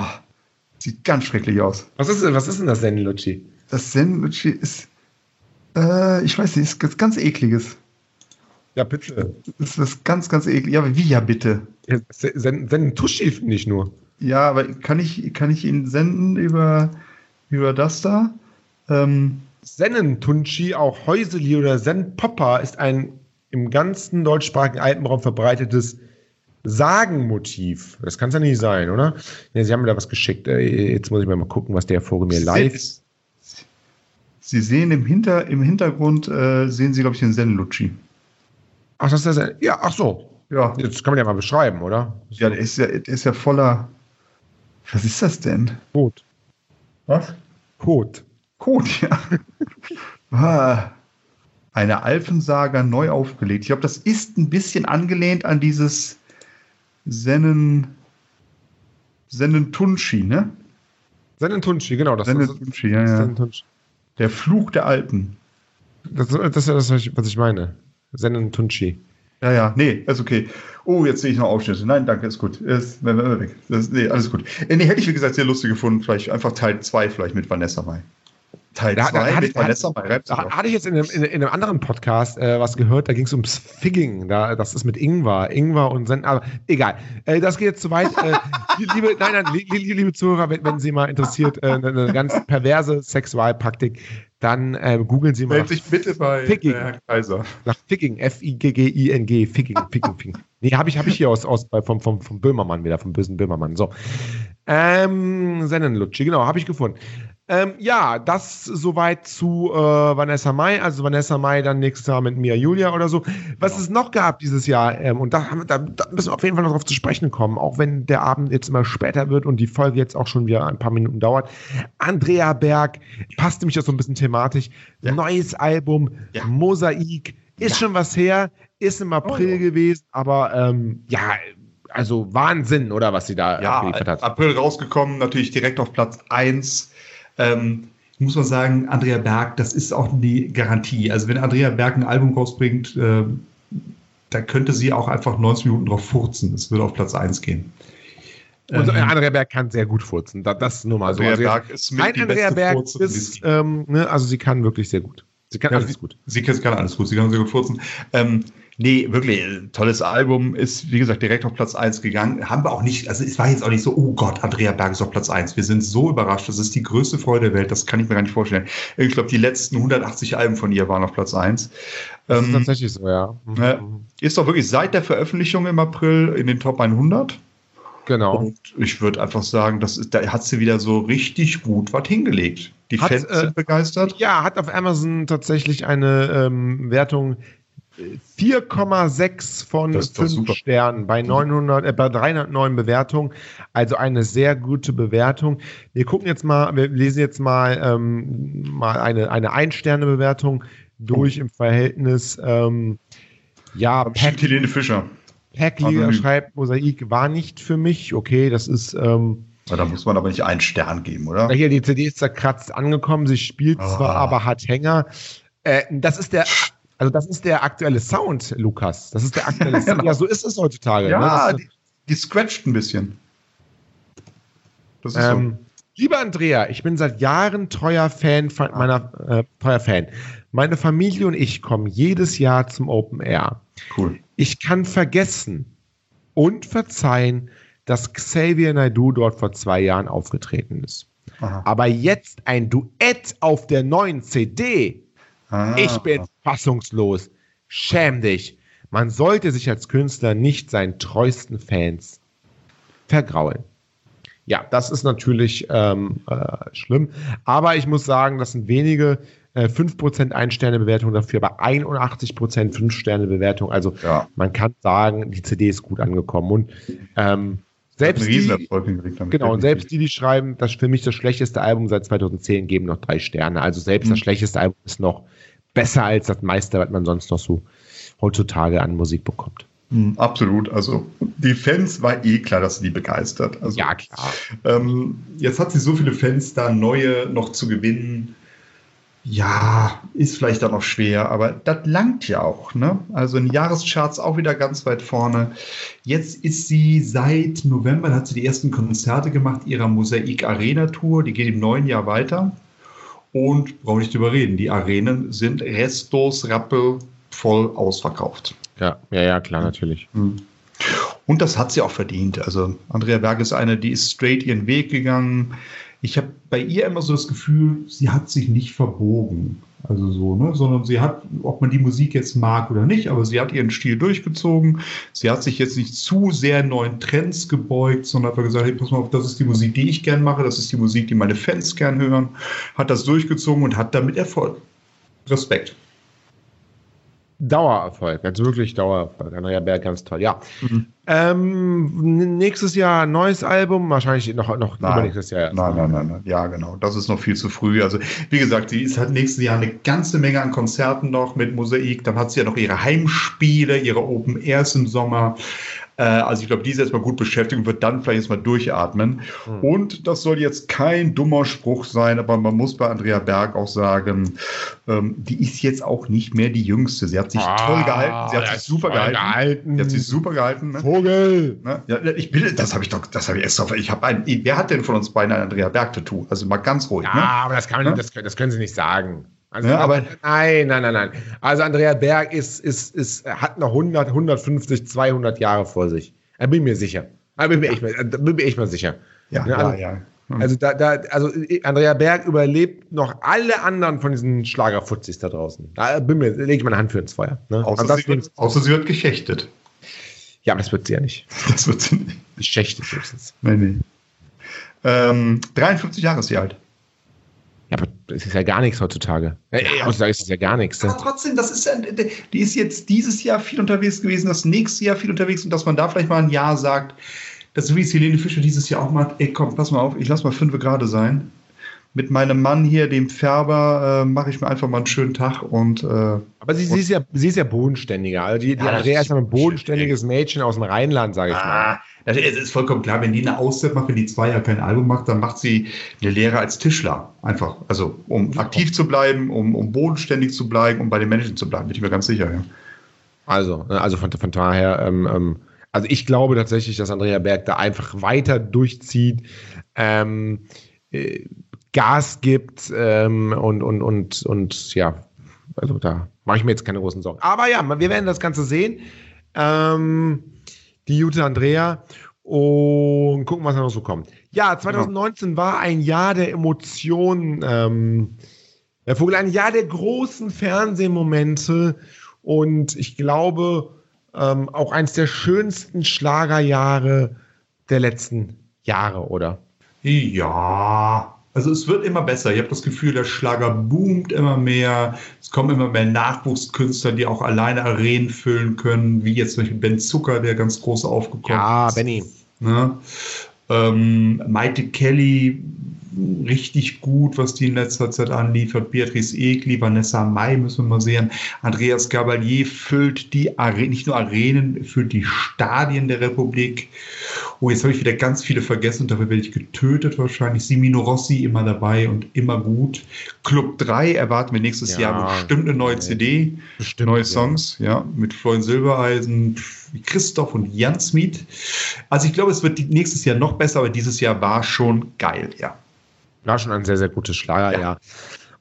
sieht ganz schrecklich aus. Was ist, was ist denn das Zen-Lutschi? Das Zen-Lutschi ist äh, ich weiß nicht, ist ganz ekliges. Ja, bitte. Das ist was ganz, ganz eklig. Ja, wie ja, bitte? Ja, senden Tuschi nicht nur. Ja, aber kann ich, kann ich ihn senden über, über das da? Ähm, Sennentunchi, auch Häuseli oder Zen-Popper ist ein im ganzen deutschsprachigen Alpenraum verbreitetes Sagenmotiv. Das kann es ja nicht sein, oder? Ja, Sie haben mir da was geschickt. Äh, jetzt muss ich mal gucken, was der vor mir live. Sie sehen im, Hinter, im Hintergrund, äh, sehen Sie, glaube ich, den Zen-Lutschi. Ach, das ist der Ja, ach so. Ja. Jetzt kann man ja mal beschreiben, oder? So. Ja, der ist ja, der ist ja voller. Was ist das denn? Kot. Was? Kot. Kot, ja. ah, eine Alpensaga neu aufgelegt. Ich glaube, das ist ein bisschen angelehnt an dieses Sennen. Sennentunchi, ne? Sennentunchi, genau. Das Sennentunchi, ja, ja. Sennentunchi. Der Fluch der Alpen. Das, das ist ja das, was ich meine. Sennen Tunchi. Ja, ja, nee, ist okay. Oh, jetzt sehe ich noch Aufschnitte. Nein, danke, ist gut. Ist, weg. Nee, alles gut. Äh, nee, hätte ich, wie gesagt, sehr lustig gefunden. Vielleicht einfach Teil 2 vielleicht mit Vanessa Mai. Teil 2 mit Vanessa Mai. Da hatte ich jetzt in einem, in, in einem anderen Podcast äh, was gehört, da ging es ums Figging. Da, das ist mit Ingwer. Ingwer und Sen. Aber egal. Äh, das geht jetzt zu weit. Äh, liebe, nein, nein, liebe, liebe Zuhörer, wenn, wenn Sie mal interessiert, äh, eine, eine ganz perverse Sexualpraktik dann äh, googeln Sie mal. Meld sich bitte bei Figging. Herr Kaiser. Nach Figging, F-I-G-G-I-N-G, Figging, Figging, Figging. Nee, habe ich, hab ich hier aus, aus vom, vom, vom Böhmermann wieder, vom bösen Böhmermann. So. Ähm, Sennenlutschi, genau, habe ich gefunden. Ähm, ja, das soweit zu äh, Vanessa Mai. Also Vanessa Mai dann nächstes Jahr mit Mia Julia oder so. Was genau. es noch gab dieses Jahr, ähm, und da, da, da, müssen wir auf jeden Fall noch drauf zu sprechen kommen, auch wenn der Abend jetzt immer später wird und die Folge jetzt auch schon wieder ein paar Minuten dauert. Andrea Berg passt nämlich auch so ein bisschen thematisch. Ja. Neues Album, ja. Mosaik, ist ja. schon was her, ist im April oh. gewesen, aber ähm, ja, also Wahnsinn, oder was sie da ja, hat. April rausgekommen, natürlich direkt auf Platz 1 ähm, muss man sagen, Andrea Berg, das ist auch die Garantie. Also wenn Andrea Berg ein Album rausbringt, äh, da könnte sie auch einfach 90 Minuten drauf furzen. Es würde auf Platz 1 gehen. Und ähm, Andrea Berg kann sehr gut furzen. Das, das ist nur mal so. Andrea also Berg ist mit ein Andrea Berg ist, ähm, ne, also sie kann wirklich sehr gut. Sie kann ja, alles gut. Sie, sie, kann alles gut. Sie kann sehr gut furzen. Ähm, Nee, wirklich, äh, tolles Album. Ist, wie gesagt, direkt auf Platz 1 gegangen. Haben wir auch nicht, also es war jetzt auch nicht so, oh Gott, Andrea Berg ist auf Platz 1. Wir sind so überrascht. Das ist die größte Freude der Welt. Das kann ich mir gar nicht vorstellen. Ich glaube, die letzten 180 Alben von ihr waren auf Platz 1. Das ist ähm, tatsächlich so, ja. Mhm. Ist doch wirklich seit der Veröffentlichung im April in den Top 100. Genau. Und ich würde einfach sagen, das ist, da hat sie wieder so richtig gut was hingelegt. Die hat, Fans äh, sind begeistert. Ja, hat auf Amazon tatsächlich eine ähm, Wertung 4,6 von 5 Sternen bei 900, äh, bei 309 Bewertungen. Also eine sehr gute Bewertung. Wir gucken jetzt mal, wir lesen jetzt mal, ähm, mal eine, eine Ein-Sterne-Bewertung durch im Verhältnis. Ähm, ja, Pack, Helene Fischer. Packliga schreibt, Mosaik war nicht für mich. Okay, das ist. Ähm, da muss man aber nicht einen Stern geben, oder? Hier, die CD ist zerkratzt angekommen. Sie spielt ah. zwar, aber hat Hänger. Äh, das ist der also das ist der aktuelle Sound, Lukas. Das ist der aktuelle Sound. Ja, so ist es heutzutage. Ja, ne? die, die scratcht ein bisschen. Ähm, so. Lieber Andrea, ich bin seit Jahren treuer Fan meiner äh, treuer Fan. Meine Familie und ich kommen jedes Jahr zum Open Air. Cool. Ich kann vergessen und verzeihen, dass Xavier Naidoo dort vor zwei Jahren aufgetreten ist. Aha. Aber jetzt ein Duett auf der neuen CD Ah. Ich bin fassungslos. Schäm dich. Man sollte sich als Künstler nicht seinen treuesten Fans vergraulen. Ja, das ist natürlich ähm, äh, schlimm. Aber ich muss sagen, das sind wenige äh, 5% Ein-Sterne-Bewertung dafür, aber 81% 5-Sterne-Bewertung. Also ja. man kann sagen, die CD ist gut angekommen. Und ähm, Selbst haben. Genau, und selbst die, die schreiben, das ist für mich das schlechteste Album seit 2010, geben noch drei Sterne. Also selbst mhm. das schlechteste Album ist noch besser als das meiste, was man sonst noch so heutzutage an Musik bekommt. Mhm, absolut. Also die Fans war eh klar, dass sie die begeistert. Also, ja, klar. Ähm, jetzt hat sie so viele Fans da, neue noch zu gewinnen ja, ist vielleicht dann noch schwer, aber das langt ja auch. Ne? Also in Jahrescharts auch wieder ganz weit vorne. Jetzt ist sie seit November, hat sie die ersten Konzerte gemacht ihrer Mosaik Arena Tour. Die geht im neuen Jahr weiter. Und brauche nicht drüber reden, die Arenen sind restos rappel voll ausverkauft. Ja, ja, ja, klar, natürlich. Hm. Und das hat sie auch verdient. Also Andrea Berg ist eine, die ist straight ihren Weg gegangen ich habe bei ihr immer so das Gefühl, sie hat sich nicht verbogen. Also so, ne? Sondern sie hat, ob man die Musik jetzt mag oder nicht, aber sie hat ihren Stil durchgezogen. Sie hat sich jetzt nicht zu sehr neuen Trends gebeugt, sondern hat gesagt, hey, pass mal auf, das ist die Musik, die ich gern mache, das ist die Musik, die meine Fans gern hören. Hat das durchgezogen und hat damit Erfolg. Respekt. Dauererfolg, also wirklich Dauererfolg. Andrea Berg, ganz toll, ja. Mhm. Ähm, nächstes Jahr neues Album, wahrscheinlich noch, noch nein, übernächstes Jahr. Nein, nein, nein, nein, ja, genau. Das ist noch viel zu früh. Also, wie gesagt, sie hat nächstes Jahr eine ganze Menge an Konzerten noch mit Mosaik. Dann hat sie ja noch ihre Heimspiele, ihre Open Airs im Sommer. Äh, also ich glaube, die ist erstmal gut beschäftigt und wird dann vielleicht erstmal durchatmen. Mhm. Und das soll jetzt kein dummer Spruch sein, aber man muss bei Andrea Berg auch sagen, ähm, die ist jetzt auch nicht mehr die Jüngste. Sie hat sich ah, toll gehalten, sie hat sich super gehalten. gehalten. Sie hat sich super gehalten. Ne? Vogel! Ne? Ja, ich bin, das habe ich doch, das habe ich erst auf. Ich habe ein, wer hat denn von uns beiden ein Andrea Berg-Tattoo? Also mal ganz ruhig. Ja, ne? aber das, kann man, ne? das, das können Sie nicht sagen. Also, ja, aber nein, nein, nein, nein. Also Andrea Berg ist, ist, ist, hat noch 100, 150, 200 Jahre vor sich. Da bin ich mir sicher. Da bin ich mir echt, bin mir echt mal sicher. Ja, ne, also, ja, ja. Hm. Also, da, da, also Andrea Berg überlebt noch alle anderen von diesen Schlagerfutzis da draußen. Da bin mir, lege ich meine Hand für ins Feuer. Ne? Außer, sie wird, außer sie wird geschächtet. Ja, aber das wird sie ja nicht. Das wird sie nicht. Geschächtet höchstens. Nee, nee. Ähm, 53 Jahre ist sie alt. Ja, aber das ist ja gar nichts heutzutage. Ja, heutzutage ist es ja gar nichts. Aber trotzdem, das ist ja, die ist jetzt dieses Jahr viel unterwegs gewesen, das nächste Jahr viel unterwegs und dass man da vielleicht mal ein Jahr sagt, dass so wie es Helene Fischer dieses Jahr auch mal, ey komm, pass mal auf, ich lass mal fünf gerade sein mit meinem Mann hier, dem Färber, äh, mache ich mir einfach mal einen schönen Tag und. Äh, Aber sie, sie, ist ja, sie ist ja bodenständiger. Also die, die ja, Andrea ist ja ein bodenständiges Mädchen aus dem Rheinland, sage ich ah, mal. Das ist vollkommen klar, wenn die eine Auszeit macht, wenn die zwei Jahre kein Album macht, dann macht sie eine Lehre als Tischler. Einfach. Also, um ja. aktiv zu bleiben, um, um bodenständig zu bleiben, um bei den Menschen zu bleiben, bin ich mir ganz sicher, ja. Also, ne, also von, von daher, ähm, ähm, also ich glaube tatsächlich, dass Andrea Berg da einfach weiter durchzieht. Ähm, äh, Gas gibt ähm, und, und, und, und ja, also da mache ich mir jetzt keine großen Sorgen. Aber ja, wir werden das Ganze sehen. Ähm, die Jute Andrea und gucken, was da noch so kommt. Ja, 2019 war ein Jahr der Emotionen. Ähm, der Vogel, ein Jahr der großen Fernsehmomente und ich glaube ähm, auch eines der schönsten Schlagerjahre der letzten Jahre, oder? Ja, also es wird immer besser. Ich habe das Gefühl, der Schlager boomt immer mehr. Es kommen immer mehr Nachwuchskünstler, die auch alleine Arenen füllen können, wie jetzt zum Beispiel Ben Zucker, der ganz groß aufgekommen ja, ist. Ja, Benny. Ne? Ähm, Maite Kelly richtig gut, was die in letzter Zeit anliefert. Beatrice Egli, Vanessa Mai müssen wir mal sehen. Andreas Gabalier füllt die Arenen, nicht nur Arenen, füllt die Stadien der Republik. Oh, jetzt habe ich wieder ganz viele vergessen und dafür werde ich getötet wahrscheinlich. Simino Rossi immer dabei und immer gut. Club 3 erwarten wir nächstes ja, Jahr bestimmt eine neue CD, bestimmt, neue Songs, ja, ja mit Florian Silbereisen, Christoph und Jan Smith. Also ich glaube, es wird nächstes Jahr noch besser, aber dieses Jahr war schon geil, ja. War schon ein sehr, sehr gutes Schlagerjahr. Ja.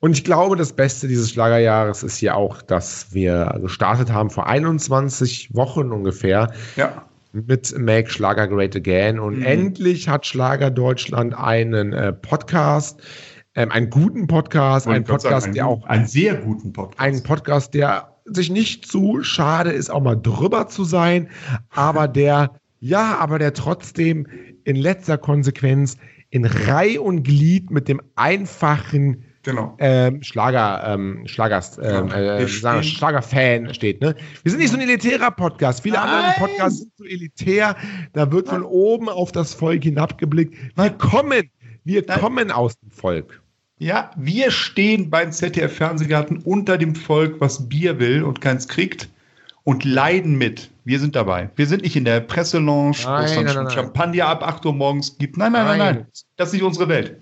Und ich glaube, das Beste dieses Schlagerjahres ist hier auch, dass wir gestartet haben vor 21 Wochen ungefähr. Ja. Mit Make Schlager Great Again. Und mhm. endlich hat Schlager Deutschland einen äh, Podcast, ähm, einen guten Podcast, einen Podcast, sagen, der auch. Einen sehr guten Podcast. Einen Podcast, der sich nicht zu schade ist, auch mal drüber zu sein, aber der, ja, aber der trotzdem in letzter Konsequenz in Reih und Glied mit dem einfachen Genau. ähm, Schlager, ähm, Schlagers, ähm, Ja, äh, sagen Schlagerfan steht. Ne? Wir sind nicht so ein elitärer Podcast. Viele andere Nein. Podcasts sind so elitär. Da wird von oben auf das Volk hinabgeblickt. Wir kommen, wir Nein. kommen aus dem Volk. Ja, wir stehen beim ZDF-Fernsehgarten unter dem Volk, was Bier will und keins kriegt und leiden mit. Wir sind dabei. Wir sind nicht in der Presselounge, wo es dann Champagner ab 8 Uhr morgens gibt. Nein, nein, nein, Nein. nein. Das ist nicht unsere Welt.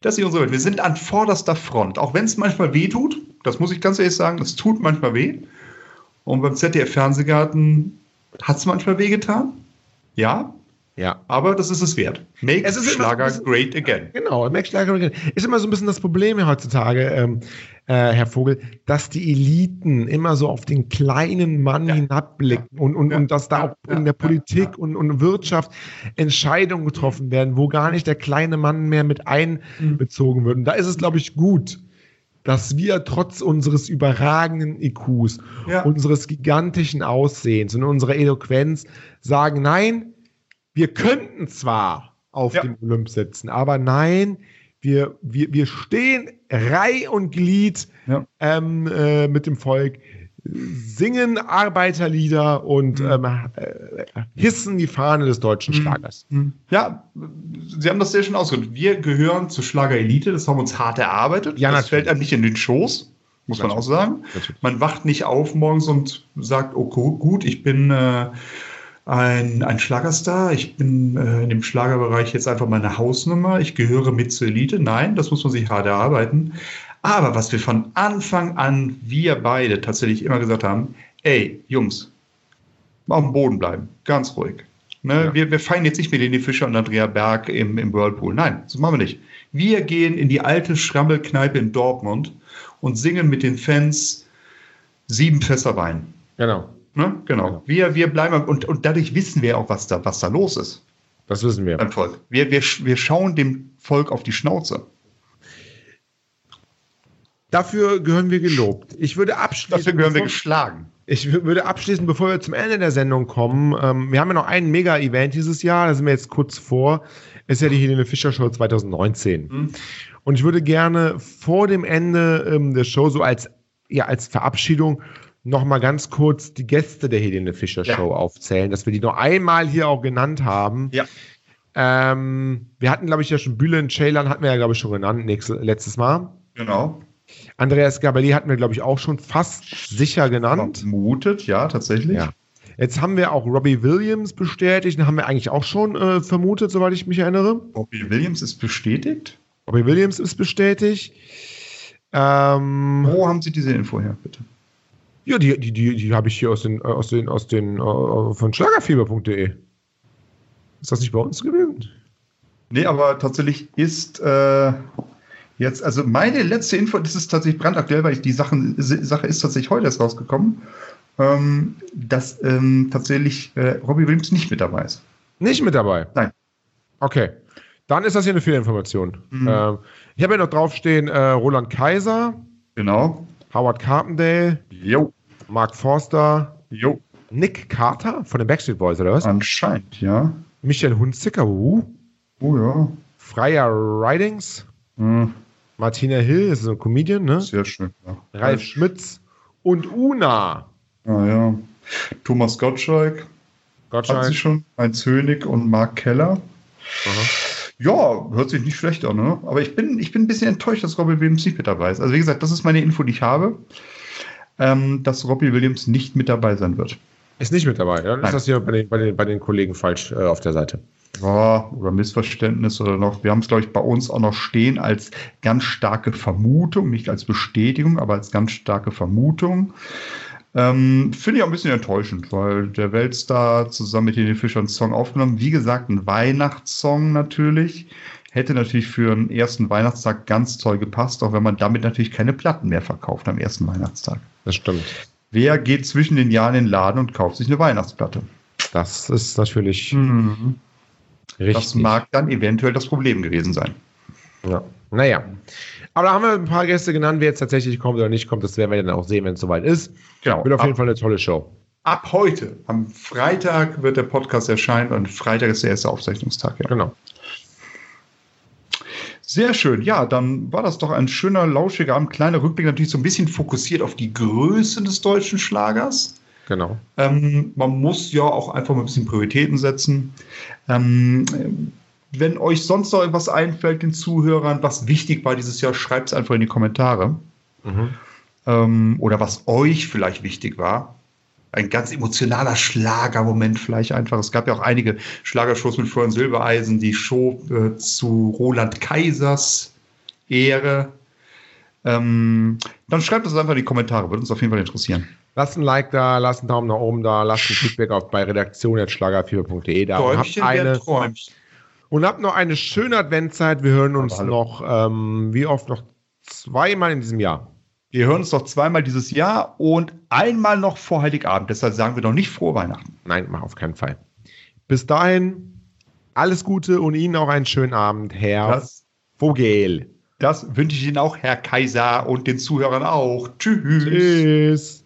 Das ist nicht unsere Welt. Wir sind an vorderster Front. Auch wenn es manchmal weh tut, das muss ich ganz ehrlich sagen, es tut manchmal weh. Und beim ZDF-Fernsehgarten hat es manchmal weh getan. Ja, Ja. aber das ist es wert. Make Es ist immer Schlager so ein great again. Genau, Max Schlager ist immer so ein bisschen das Problem heutzutage, ähm, äh, Herr Vogel, dass die Eliten immer so auf den kleinen Mann Ja. hinabblicken und, und, Ja. und dass da Ja. auch Ja. in der Ja. Politik Ja. Und, und Wirtschaft Entscheidungen getroffen werden, wo gar nicht der kleine Mann mehr mit einbezogen wird. Und da ist es, glaube ich, gut, dass wir trotz unseres überragenden IQs, Ja. unseres gigantischen Aussehens und unserer Eloquenz sagen, nein, wir könnten zwar auf Ja. dem Olymp sitzen, aber nein, wir, wir, wir stehen Reih und Glied Ja. ähm, äh, mit dem Volk, singen Arbeiterlieder und Mhm. ähm, äh, hissen die Fahne des deutschen Schlagers. Ja, Sie haben das sehr schön ausgedrückt. Wir gehören zur Schlagerelite, das haben wir uns hart erarbeitet. Ja, das natürlich. fällt einem nicht in den Schoß, muss man auch Natürlich. sagen. Natürlich. Man wacht nicht auf morgens und sagt, oh gu- gut, ich bin äh, ein, ein Schlagerstar, ich bin äh, in dem Schlagerbereich jetzt einfach meine Hausnummer, ich gehöre mit zur Elite. Nein, das muss man sich hart erarbeiten. Aber was wir von Anfang an, wir beide tatsächlich immer gesagt haben, ey, Jungs, mal auf dem Boden bleiben, ganz ruhig. Ne? Ja. Wir, wir feiern jetzt nicht mit Leni Fischer und Andrea Berg im, im Whirlpool. Nein, das machen wir nicht. Wir gehen in die alte Schrammelkneipe in Dortmund und singen mit den Fans sieben Fässer Wein. Genau, Ne? Genau. Genau. Wir, wir bleiben und, und dadurch wissen wir auch, was da, was da los ist das wissen wir. beim Volk. Wir, wir, wir schauen dem Volk auf die Schnauze. Dafür gehören wir gelobt. Ich würde abschließen. Dafür gehören wir bevor- geschlagen. Ich wü- würde abschließen, bevor wir zum Ende der Sendung kommen. Ähm, wir haben ja noch ein Mega-Event dieses Jahr, da sind wir jetzt kurz vor. Ist ja die Helene Fischer Show 2019. Mhm. Und ich würde gerne vor dem Ende ähm, der Show, so als, ja, als Verabschiedung, noch mal ganz kurz die Gäste der Helene Fischer Ja. Show aufzählen, dass wir die noch einmal hier auch genannt haben. Ja. Ähm, wir hatten, glaube ich, ja schon Bülent Ceylan hatten wir ja, glaube ich, schon genannt nächstes, letztes Mal. Genau. Andreas Gabelli hatten wir, glaube ich, auch schon fast sicher genannt. Vermutet, ja, tatsächlich. Ja. Jetzt haben wir auch Robbie Williams bestätigt, den haben wir eigentlich auch schon äh, vermutet, soweit ich mich erinnere. Bobby Williams ist bestätigt. Robbie Williams ist bestätigt. Ähm, Wo haben Sie diese Info her, bitte? Ja, die, die, die, die habe ich hier aus den, äh, aus den, aus den, äh, von schlagerfieber.de. Ist das nicht bei uns gewesen? Nee, aber tatsächlich ist äh, jetzt, also meine letzte Info, das ist tatsächlich brandaktuell, weil ich die Sachen, Sache ist tatsächlich heute erst rausgekommen, ähm, dass ähm, tatsächlich äh, Robbie Williams nicht mit dabei ist. Nicht mit dabei. Nein. Okay. Dann ist das hier eine Fehlinformation. Mhm. Ähm, ich habe ja noch draufstehen, äh, Roland Kaiser, Genau. Howard Carpendale, Jo. Mark Forster, Jo. Nick Carter von den Backstreet Boys, oder was? Anscheinend, ja. Michael Hunziker, uh, Oh ja. Freier Ridings, Hm, Martina Hill, das ist so ein Comedian, ne? sehr schön. Ja. Ralf Schmitz und Una. Ah, ja. Thomas Gottschalk, hat sie Gottschalk. schon, Heinz Hönig und Mark Keller. Aha. Ja, hört sich nicht schlecht an, ne? Aber ich bin, ich bin ein bisschen enttäuscht, dass Robbie Williams nicht mit dabei ist. Also wie gesagt, das ist meine Info, die ich habe, ähm, dass Robbie Williams nicht mit dabei sein wird. Ist nicht mit dabei. Dann ist Nein. das hier bei den, bei den, bei den Kollegen falsch äh, auf der Seite. Ja, oder Missverständnis oder noch. Wir haben es, glaube ich, bei uns auch noch stehen als ganz starke Vermutung, nicht als Bestätigung, aber als ganz starke Vermutung. Ähm, Finde ich auch ein bisschen enttäuschend, weil der Weltstar zusammen mit den Fischern einen Song aufgenommen. Wie gesagt, ein Weihnachtssong natürlich. Hätte natürlich für einen ersten Weihnachtstag ganz toll gepasst, auch wenn man damit natürlich keine Platten mehr verkauft am ersten Weihnachtstag. Das stimmt. Wer geht zwischen den Jahren in den Laden und kauft sich eine Weihnachtsplatte? Das ist natürlich Mhm. richtig. Das mag dann eventuell das Problem gewesen sein. Ja. Naja. Aber da haben wir ein paar Gäste genannt, wer jetzt tatsächlich kommt oder nicht kommt. Das werden wir dann auch sehen, wenn es soweit ist. Genau. Wird auf jeden ab, Fall eine tolle Show. ab heute, am Freitag wird der Podcast erscheinen und Freitag ist der erste Aufzeichnungstag. Ja. Genau. Sehr schön. Ja, dann war das doch ein schöner, lauschiger Abend. Kleiner Rückblick, natürlich so ein bisschen fokussiert auf die Größe des deutschen Schlagers. Genau. Ähm, man muss ja auch einfach mal ein bisschen Prioritäten setzen. Ähm, wenn euch sonst noch etwas einfällt, den Zuhörern, was wichtig war dieses Jahr, schreibt es einfach in die Kommentare. Mhm. Ähm, oder was euch vielleicht wichtig war. Ein ganz emotionaler Schlagermoment vielleicht einfach. Es gab ja auch einige Schlagershows mit Florian Silbereisen, die Show äh, zu Roland Kaisers Ehre. Ähm, dann schreibt es einfach in die Kommentare, würde uns auf jeden Fall interessieren. Lasst ein Like da, lasst einen Daumen nach oben da, lasst ein Feedback auf bei redaktion.schlager4.de da. Träumchen und habt eine, Träumchen. Und habt noch eine schöne Adventzeit. Wir hören uns noch, ähm, wie oft noch zweimal in diesem Jahr. Wir hören uns noch zweimal dieses Jahr und einmal noch vor Heiligabend. Deshalb sagen wir noch nicht frohe Weihnachten. Nein, mach auf keinen Fall. Bis dahin, alles Gute und Ihnen auch einen schönen Abend, Herr das, Vogel. Das wünsche ich Ihnen auch, Herr Kaiser, und den Zuhörern auch. Tschüss. Tschüss.